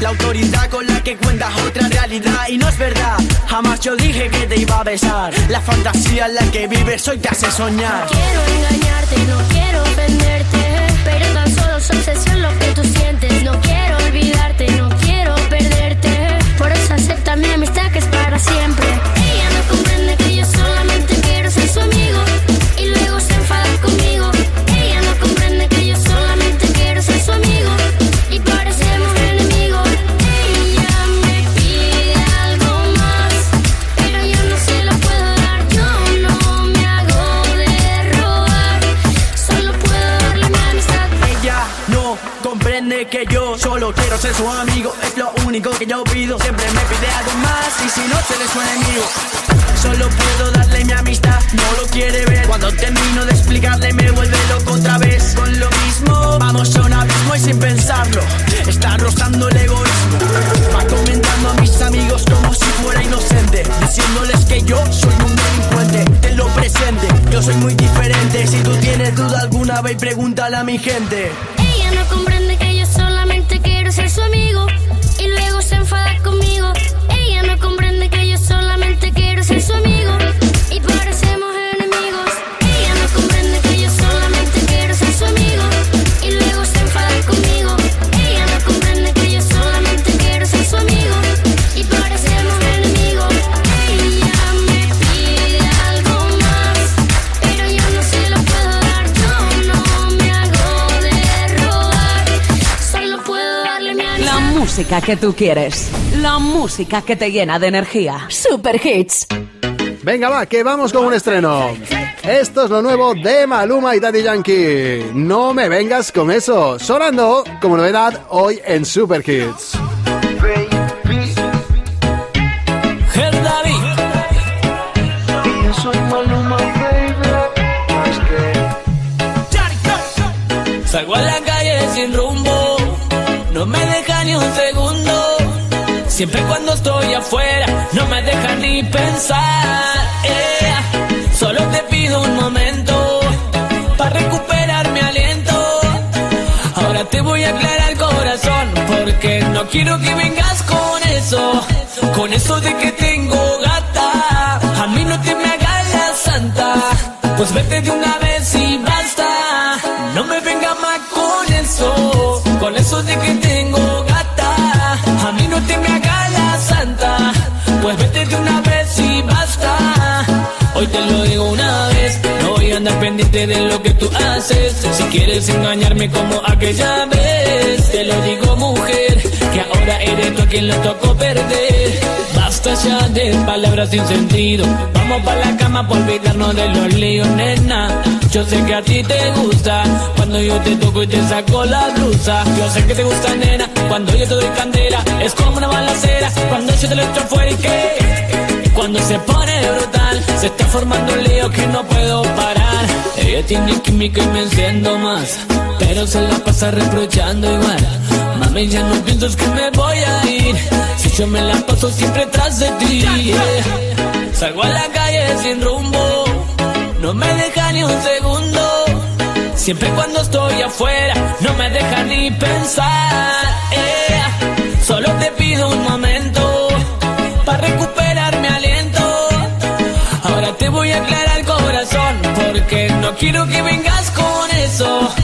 La autoridad con la que cuentas otra realidad. Y no es verdad, jamás yo dije que te iba a besar. La fantasía en la que vives hoy te hace soñar. Quiero engañarte, no quiero ofenderte. Pero tan solo es obsesión lo que tú sientes. No quiero olvidarte, no quiero perderte. Por eso acepta mi amistad que es para siempre. Ella no comprende que yo solamente quiero ser su amigo. Quiero ser su amigo. Es lo único que yo pido. Siempre me pide algo más y si no se le su enemigo. Solo puedo darle mi amistad, no lo quiere ver. Cuando termino de explicarle, me vuelve loco otra vez. Con lo mismo, vamos a un abismo y sin pensarlo. Está rozando el egoísmo. Va comentando a mis amigos como si fuera inocente. Diciéndoles que yo soy un delincuente. Ten lo presente, yo soy muy diferente. Si tú tienes duda alguna, ve y pregúntale a mi gente. Ella no comprende quiero ser su amigo y luego se enfada conmigo. Ella no comprende que yo solamente quiero ser su amigo y parecemos música que tú quieres. La música que te llena de energía. Super Hits. Venga, va, que vamos con un estreno. Esto es lo nuevo de Maluma y Daddy Yankee. No me vengas con eso. Sonando como novedad hoy en Super Hits. Salgo a la calle sin rumbo, no me deja ni un. Siempre cuando estoy afuera, no me deja ni pensar. eh. Solo te pido un momento para recuperar mi aliento. Ahora te voy a aclarar el corazón, porque no quiero que vengas con eso. Con eso de que tengo gata, a mí no te me hagas la santa. Pues vete de una vez y basta. No me venga más con eso. Con eso de que tengo pendiente de lo que tú haces. Si quieres engañarme como aquella vez. Te lo digo mujer. Que ahora eres tú a quien le tocó perder. Basta ya de palabras sin sentido. Vamos pa' la cama por olvidarnos de los líos, nena. Yo sé que a ti te gusta cuando yo te toco y te saco la blusa. Yo sé que te gusta, nena, cuando yo te doy candela. Es como una balacera cuando yo te lo echo fuera y que. Cuando se pone brutal, se está formando un lío que no puedo parar. Ella tiene química y me enciendo más, pero se la pasa reprochando igual. Mami, ya no piensas que me voy a ir, si yo me la paso siempre tras de ti. Salgo a la calle sin rumbo, no me deja ni un segundo. Siempre cuando estoy afuera, no me deja ni pensar. eh. Solo te pido un momento no quiero que vengas con eso.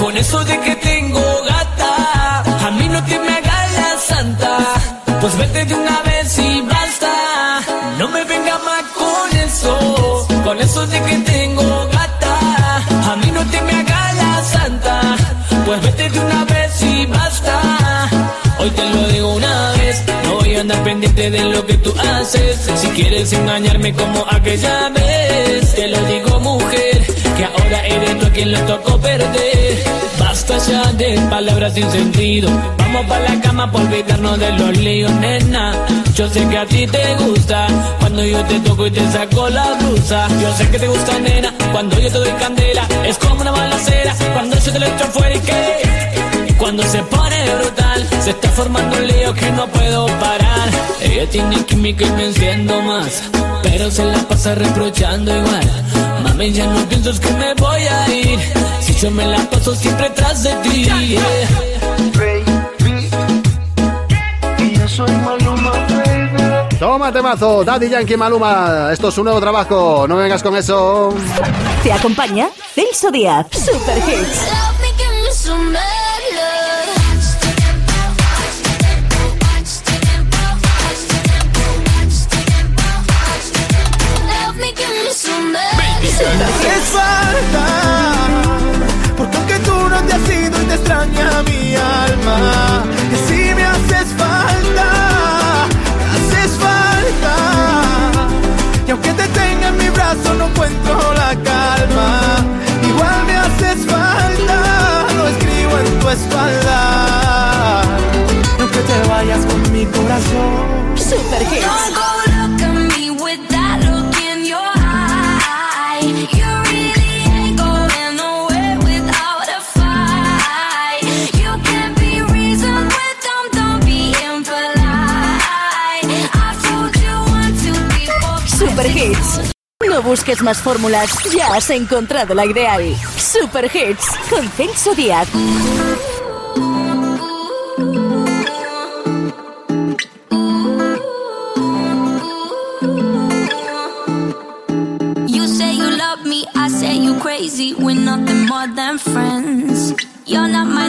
Con eso de que tengo gata, a mí no te me hagas la santa. Pues vete de una vez y basta. No me venga más con eso. Con eso de que tengo gata, a mí no te me hagas la santa. Pues vete de una vez y basta. Hoy te lo digo una vez, no voy a andar pendiente de lo que tú haces. Si quieres engañarme como aquella vez, te lo digo mujer, que ahora eres tú a quien le tocó perder. Basta ya de palabras sin sentido, vamos pa' la cama por olvidarnos de los líos, nena. Yo sé que a ti te gusta cuando yo te toco y te saco la blusa. Yo sé que te gusta, nena, cuando yo te doy candela. Es como una balacera cuando yo te lo echo fuera y que. Cuando se pone brutal, se está formando un lío que no puedo parar. Ella tiene química y me enciendo más, pero se la pasa reprochando igual. Mami, ya no piensas que me voy a ir, si yo me la paso siempre tras de ti. yeah. Y yo soy Maluma, baby. Toma temazo, Daddy Yankee Maluma. Esto es su nuevo trabajo. No me vengas con eso. Te acompaña Celso Díaz. Super Hits. Espalda, y aunque te vayas con mi corazón. Super Hits. Super Hits. No busques más fórmulas, ya has encontrado la ideal. Super Hits con Celso Díaz. You say you love me, I say you crazy. We're nothing more than friends. You're not my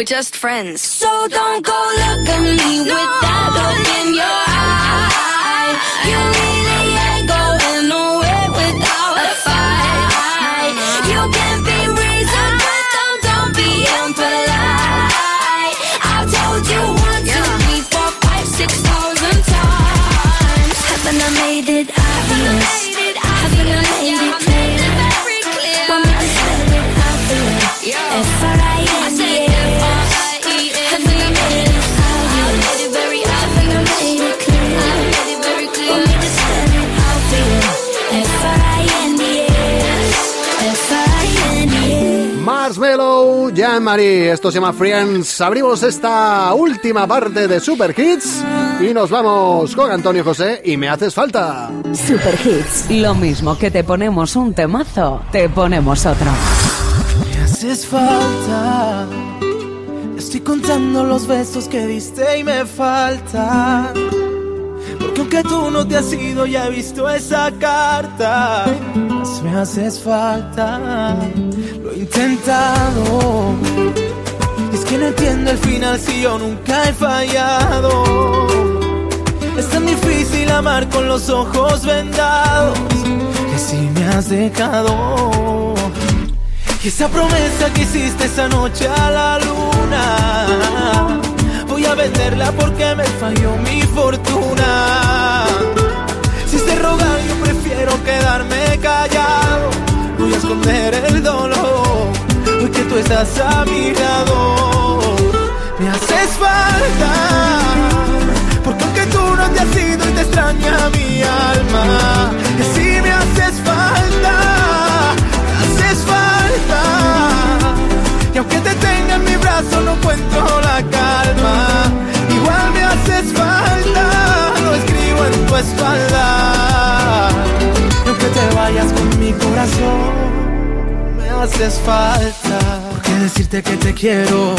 We're just friends. So don't go look at me with that look in your eye. You really ain't going nowhere without a fight. You can't be reasoned with them, don't be impolite. I've told you one, two, three, four, five, six thousand times. Haven't I made it obvious? Haven't I made it clear? Want me to spell it out for you? Jean-Marie, esto se llama Friends. Abrimos esta última parte de Super Hits y nos vamos con Antonio José y me haces falta. Super Hits, lo mismo que te ponemos un temazo, te ponemos otro. Me haces falta. Estoy contando los besos que diste y me falta. Porque aunque tú no te has ido, ya he visto esa carta. Más me haces falta. Intentado. Y es que no entiendo el final si yo nunca he fallado. Es tan difícil amar con los ojos vendados. Que si me has dejado. Y esa promesa que hiciste esa noche a la luna Voy a venderla porque me falló mi fortuna Si se rogar yo prefiero quedarme callado esconder el dolor Hoy que tú estás a mi lado. Me haces falta Porque aunque tú no te has ido y te extraña mi alma Que si me haces falta Me haces falta. Y aunque te tenga en mi brazo no encuentro la calma. Igual me haces falta Lo escribo en tu espalda. Y aunque te vayas con mi corazón haces falta ¿Por qué decirte que te quiero?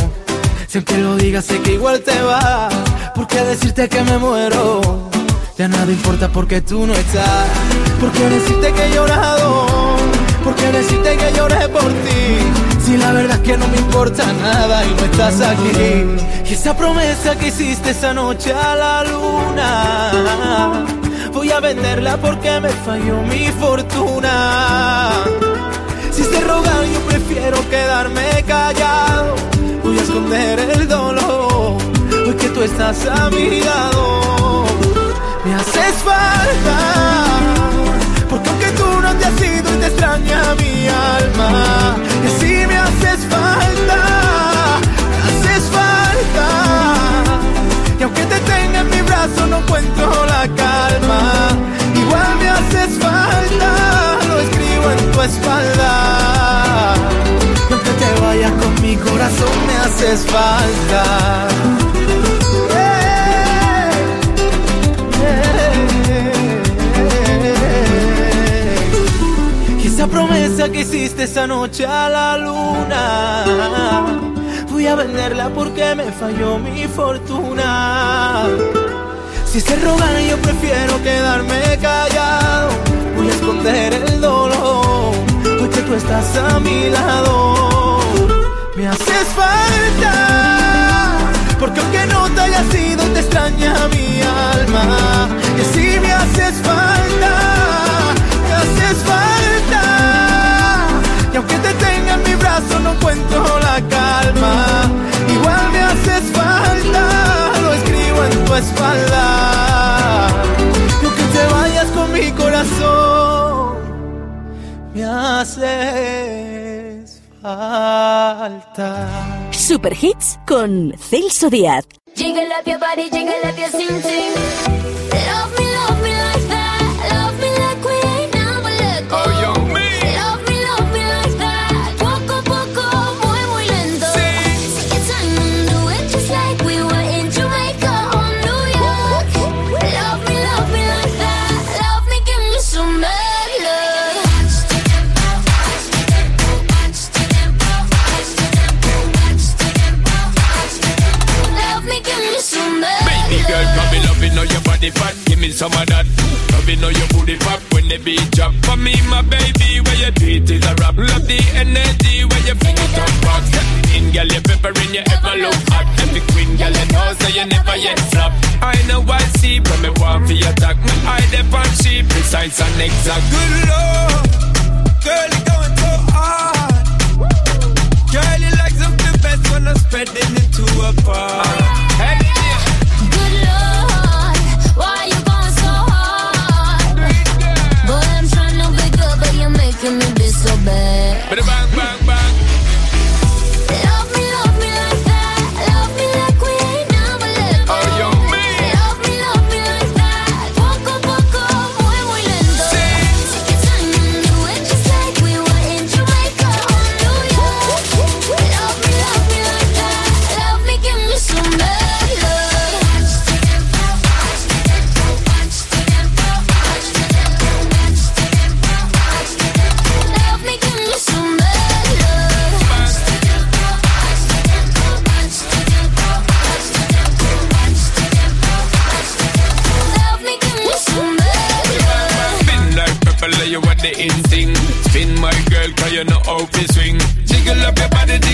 Si aunque lo digas sé que igual te va ¿Por qué decirte que me muero? Ya nada importa porque tú no estás ¿Por qué decirte que he llorado? ¿Por qué decirte que lloré por ti? Si la verdad es que no me importa nada y no estás aquí Y esa promesa que hiciste esa noche a la luna Voy a venderla porque me falló mi fortuna si te rogar, yo prefiero quedarme callado. Voy a esconder el dolor, hoy que tú estás a mi lado. Me haces falta, porque aunque tú no te has ido y te extraña mi alma, y así me haces falta, me haces falta. Y aunque te tenga en mi brazo, no encuentro la calma, igual me haces falta espalda. Aunque te vayas con mi corazón me haces falta. Esa promesa que hiciste esa noche a la luna, fui a venderla porque me falló mi fortuna. Si se robar yo prefiero quedarme callado Voy a esconder el dolor estás a mi lado. Me haces falta, porque aunque no te haya sido, te extraña mi alma. Y si me haces falta, me haces falta. Y aunque te tenga en mi brazo, no encuentro la calma. Igual me haces falta, lo escribo en tu espalda. Y aunque te vayas con mi corazón, me haces falta. Super Hits con Celso Díaz. Jiggle up your body, jiggle up your sing sing. Love me, love me some of that. Loving all your booty pop when the beat drop. For me, my baby, where you do it is a rap. Love the energy when you bring it up back. In girl, you peppering, you ever look hot. Every queen girl, you know, so you never yet flop. I know I see, but me want for your attack. Me eye the on she precise and exact. Good lord, girl, you going so hard. Girl, you like something best when I'm spreading it to a bar.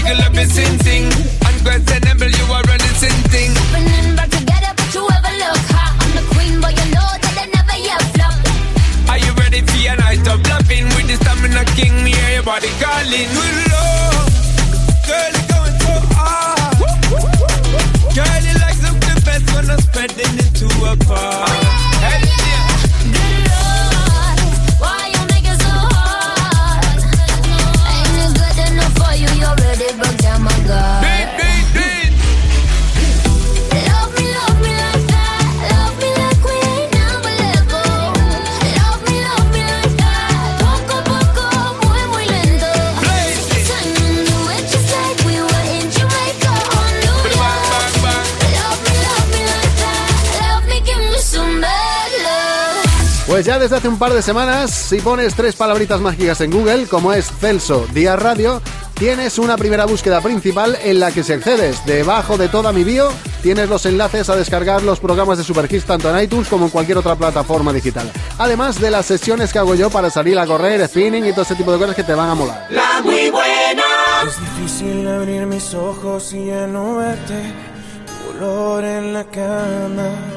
Body, jiggle up your sing sing. Unquestionable, you are running sin thing. Happening back together, but you ever look hot. I'm the queen, but you know that I never yet flop. Are you ready for your night of loving? With the stamina king, me hear your body calling. Good lord, girl, you going so hard. Girl, you like something best when I'm spreading it to a bar. Pues ya desde hace un par de semanas, si pones tres palabritas mágicas en Google, como es Celso Díaz Radio, tienes una primera búsqueda principal en la que si accedes debajo de toda mi bio, tienes los enlaces a descargar los programas de Superhits tanto en iTunes como en cualquier otra plataforma digital. Además de las sesiones que hago yo para salir a correr, spinning y todo ese tipo de cosas que te van a molar. La muy buena. Es difícil abrir mis ojos y ya no verte. Tu olor en la cama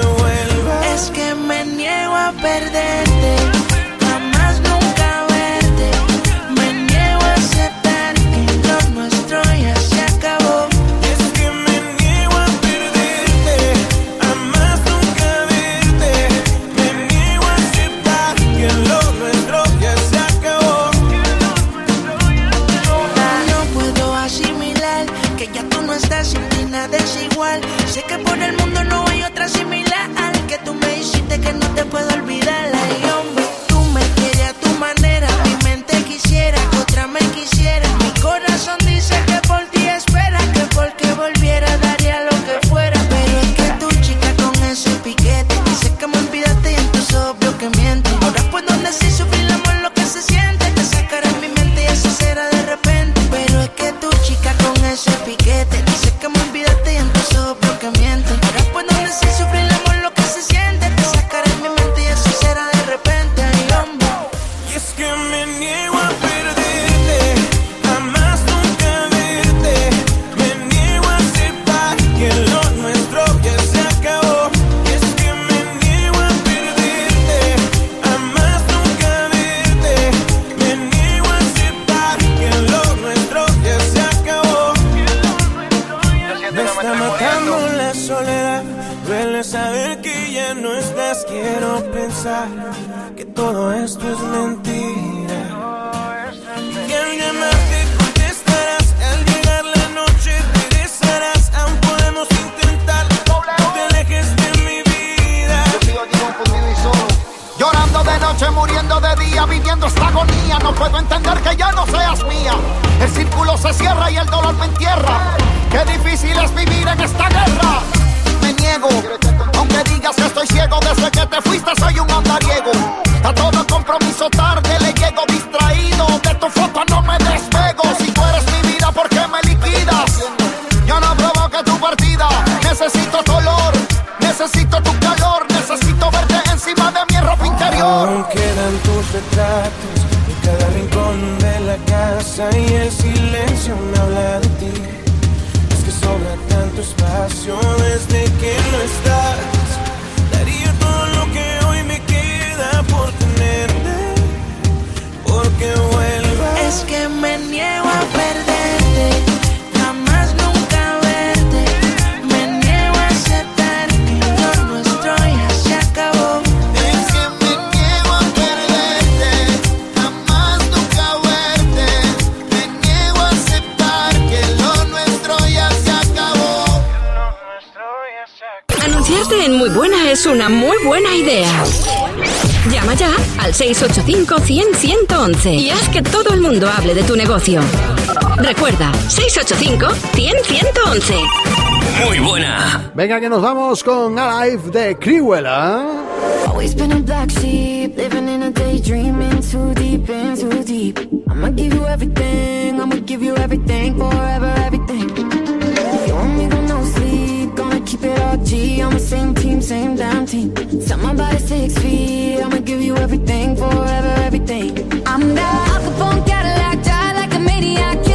Vuelvas. Es que me niego a perderte, al 685-100-111 y haz que todo el mundo hable de tu negocio. Recuerda, 685-100-111. Muy buena. Venga, que nos vamos con Alive de Cruella. Always been a black sheep, living in a daydreaming, too deep in, too deep. I'ma give you everything, I'ma give you everything, forever, everything. G on the same team, same damn team. Set my body six feet. I'ma give you everything, forever, everything. I'm that alpha Cadillac, die like a maniac.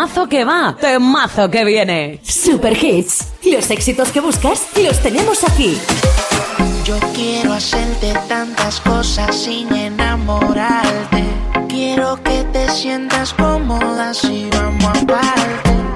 Temazo que va, temazo que viene. Super Hits. Los éxitos que buscas los tenemos aquí. Yo quiero hacerte tantas cosas sin enamorarte. Quiero que te sientas cómoda si vamos aparte. Así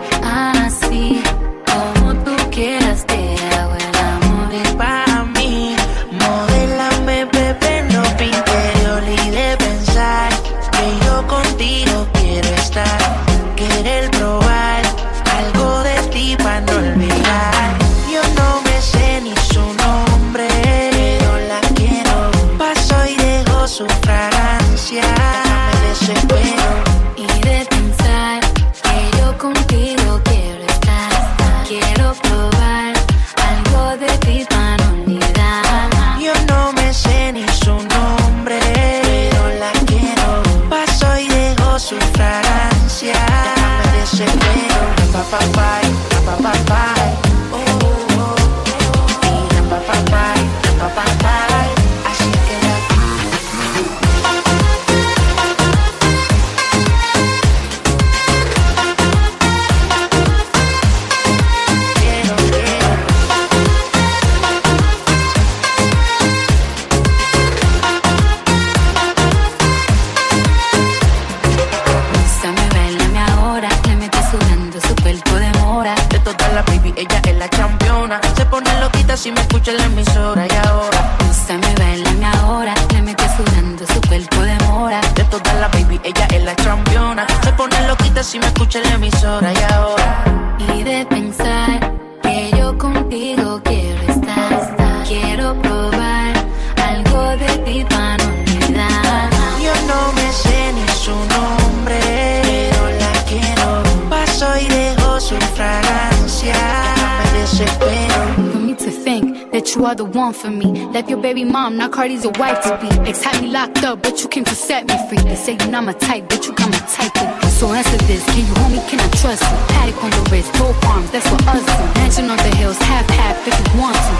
Cardi's a wife to be. Ex had me locked up, but you came to set me free. They say you're not my type, but you got my type. So answer this, can you hold me, can I trust you? Paddock on the wrist, both arms, that's what us do. Mansion on the hills, half half if you want to.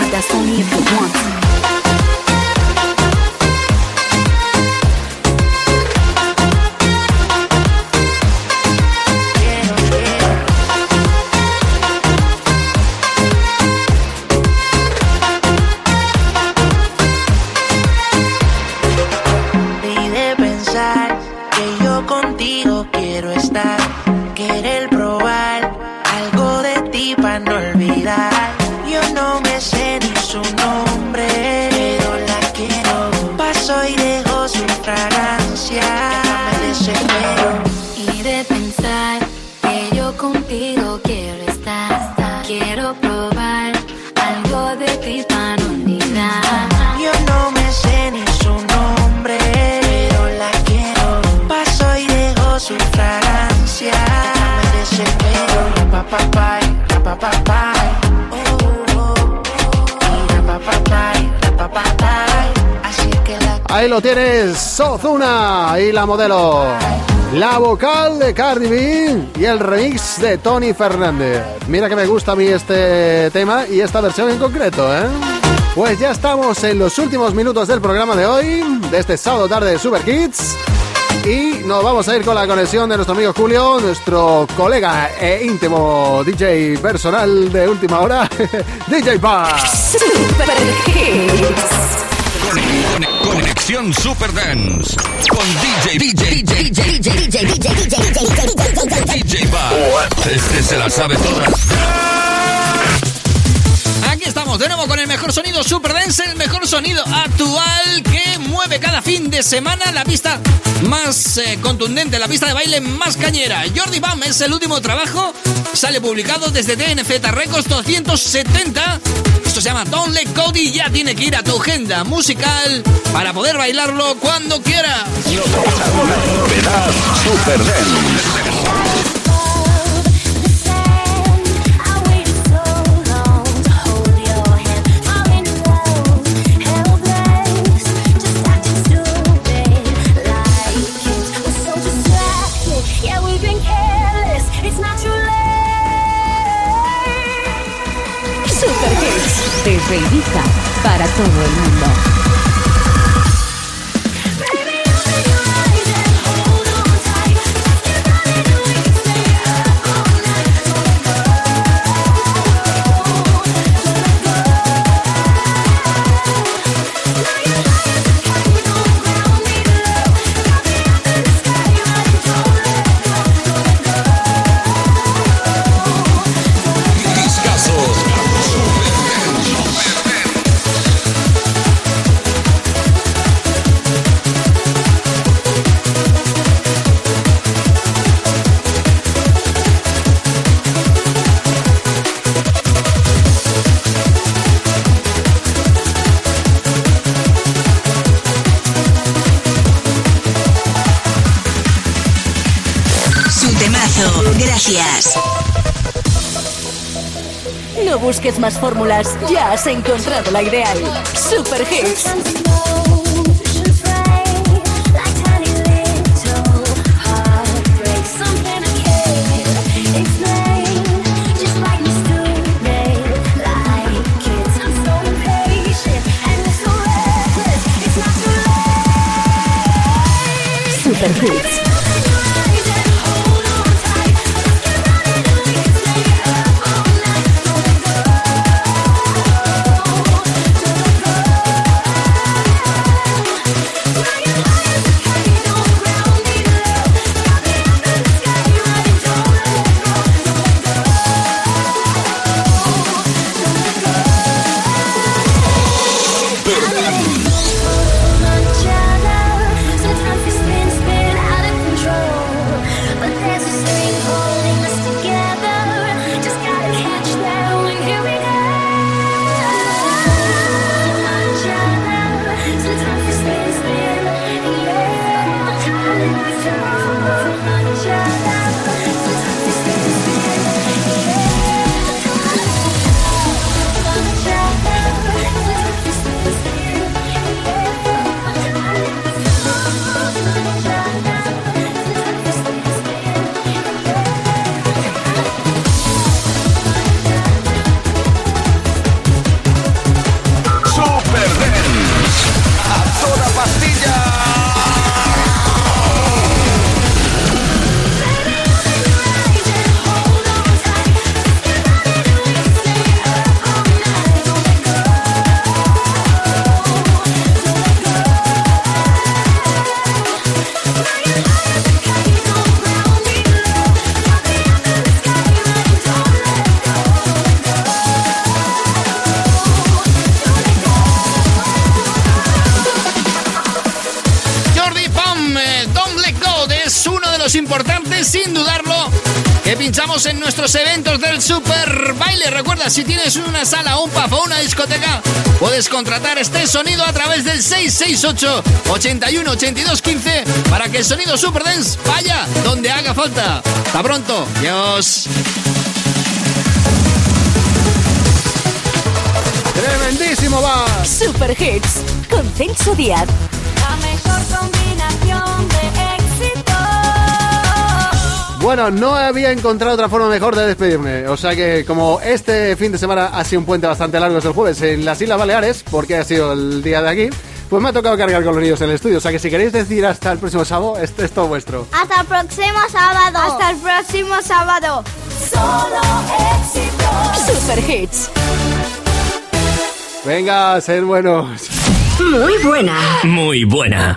But that's only if you want to. La modelo. La vocal de Cardi B y el remix de Tony Fernández. Mira que me gusta a mí este tema y esta versión en concreto, ¿eh? Pues ya estamos en los últimos minutos del programa de hoy, de este sábado tarde de Super Kids. Y nos vamos a ir con la conexión de nuestro amigo Julio, nuestro colega e íntimo DJ personal de última hora, DJ Bass. Conexión Super Dance con DJ DJ DJ DJ DJ DJ DJ Buzz. Este se la sabe todas. Aquí estamos de nuevo con el mejor sonido Super Dance, el mejor sonido actual que mueve cada fin de semana la pista más eh, contundente, la pista de baile más cañera. Jordi Bam es el último trabajo, sale publicado desde DNZ Records 270. Se llama Don't Cody ya tiene que ir a tu agenda musical para poder bailarlo cuando quiera. Novedad Super. Para todo el mundo. Gracias. No busques más fórmulas, ya has encontrado la ideal. Super Hits. Super Hits. Contratar este sonido a través del 668 81 82 15 para que el sonido Super Dance vaya donde haga falta. Hasta pronto. Adiós. Tremendísimo va. Super Hits con Celso Díaz. Bueno, no había encontrado otra forma mejor de despedirme. O sea que como este fin de semana ha sido un puente bastante largo, es el jueves en las Islas Baleares, porque ha sido el día de aquí, pues me ha tocado cargar con los niños en el estudio. O sea que si queréis decir hasta el próximo sábado, este es todo vuestro. Hasta el próximo sábado. Hasta el próximo sábado. Solo éxito. Super Hits. Venga, sed buenos. Muy buena. Muy buena.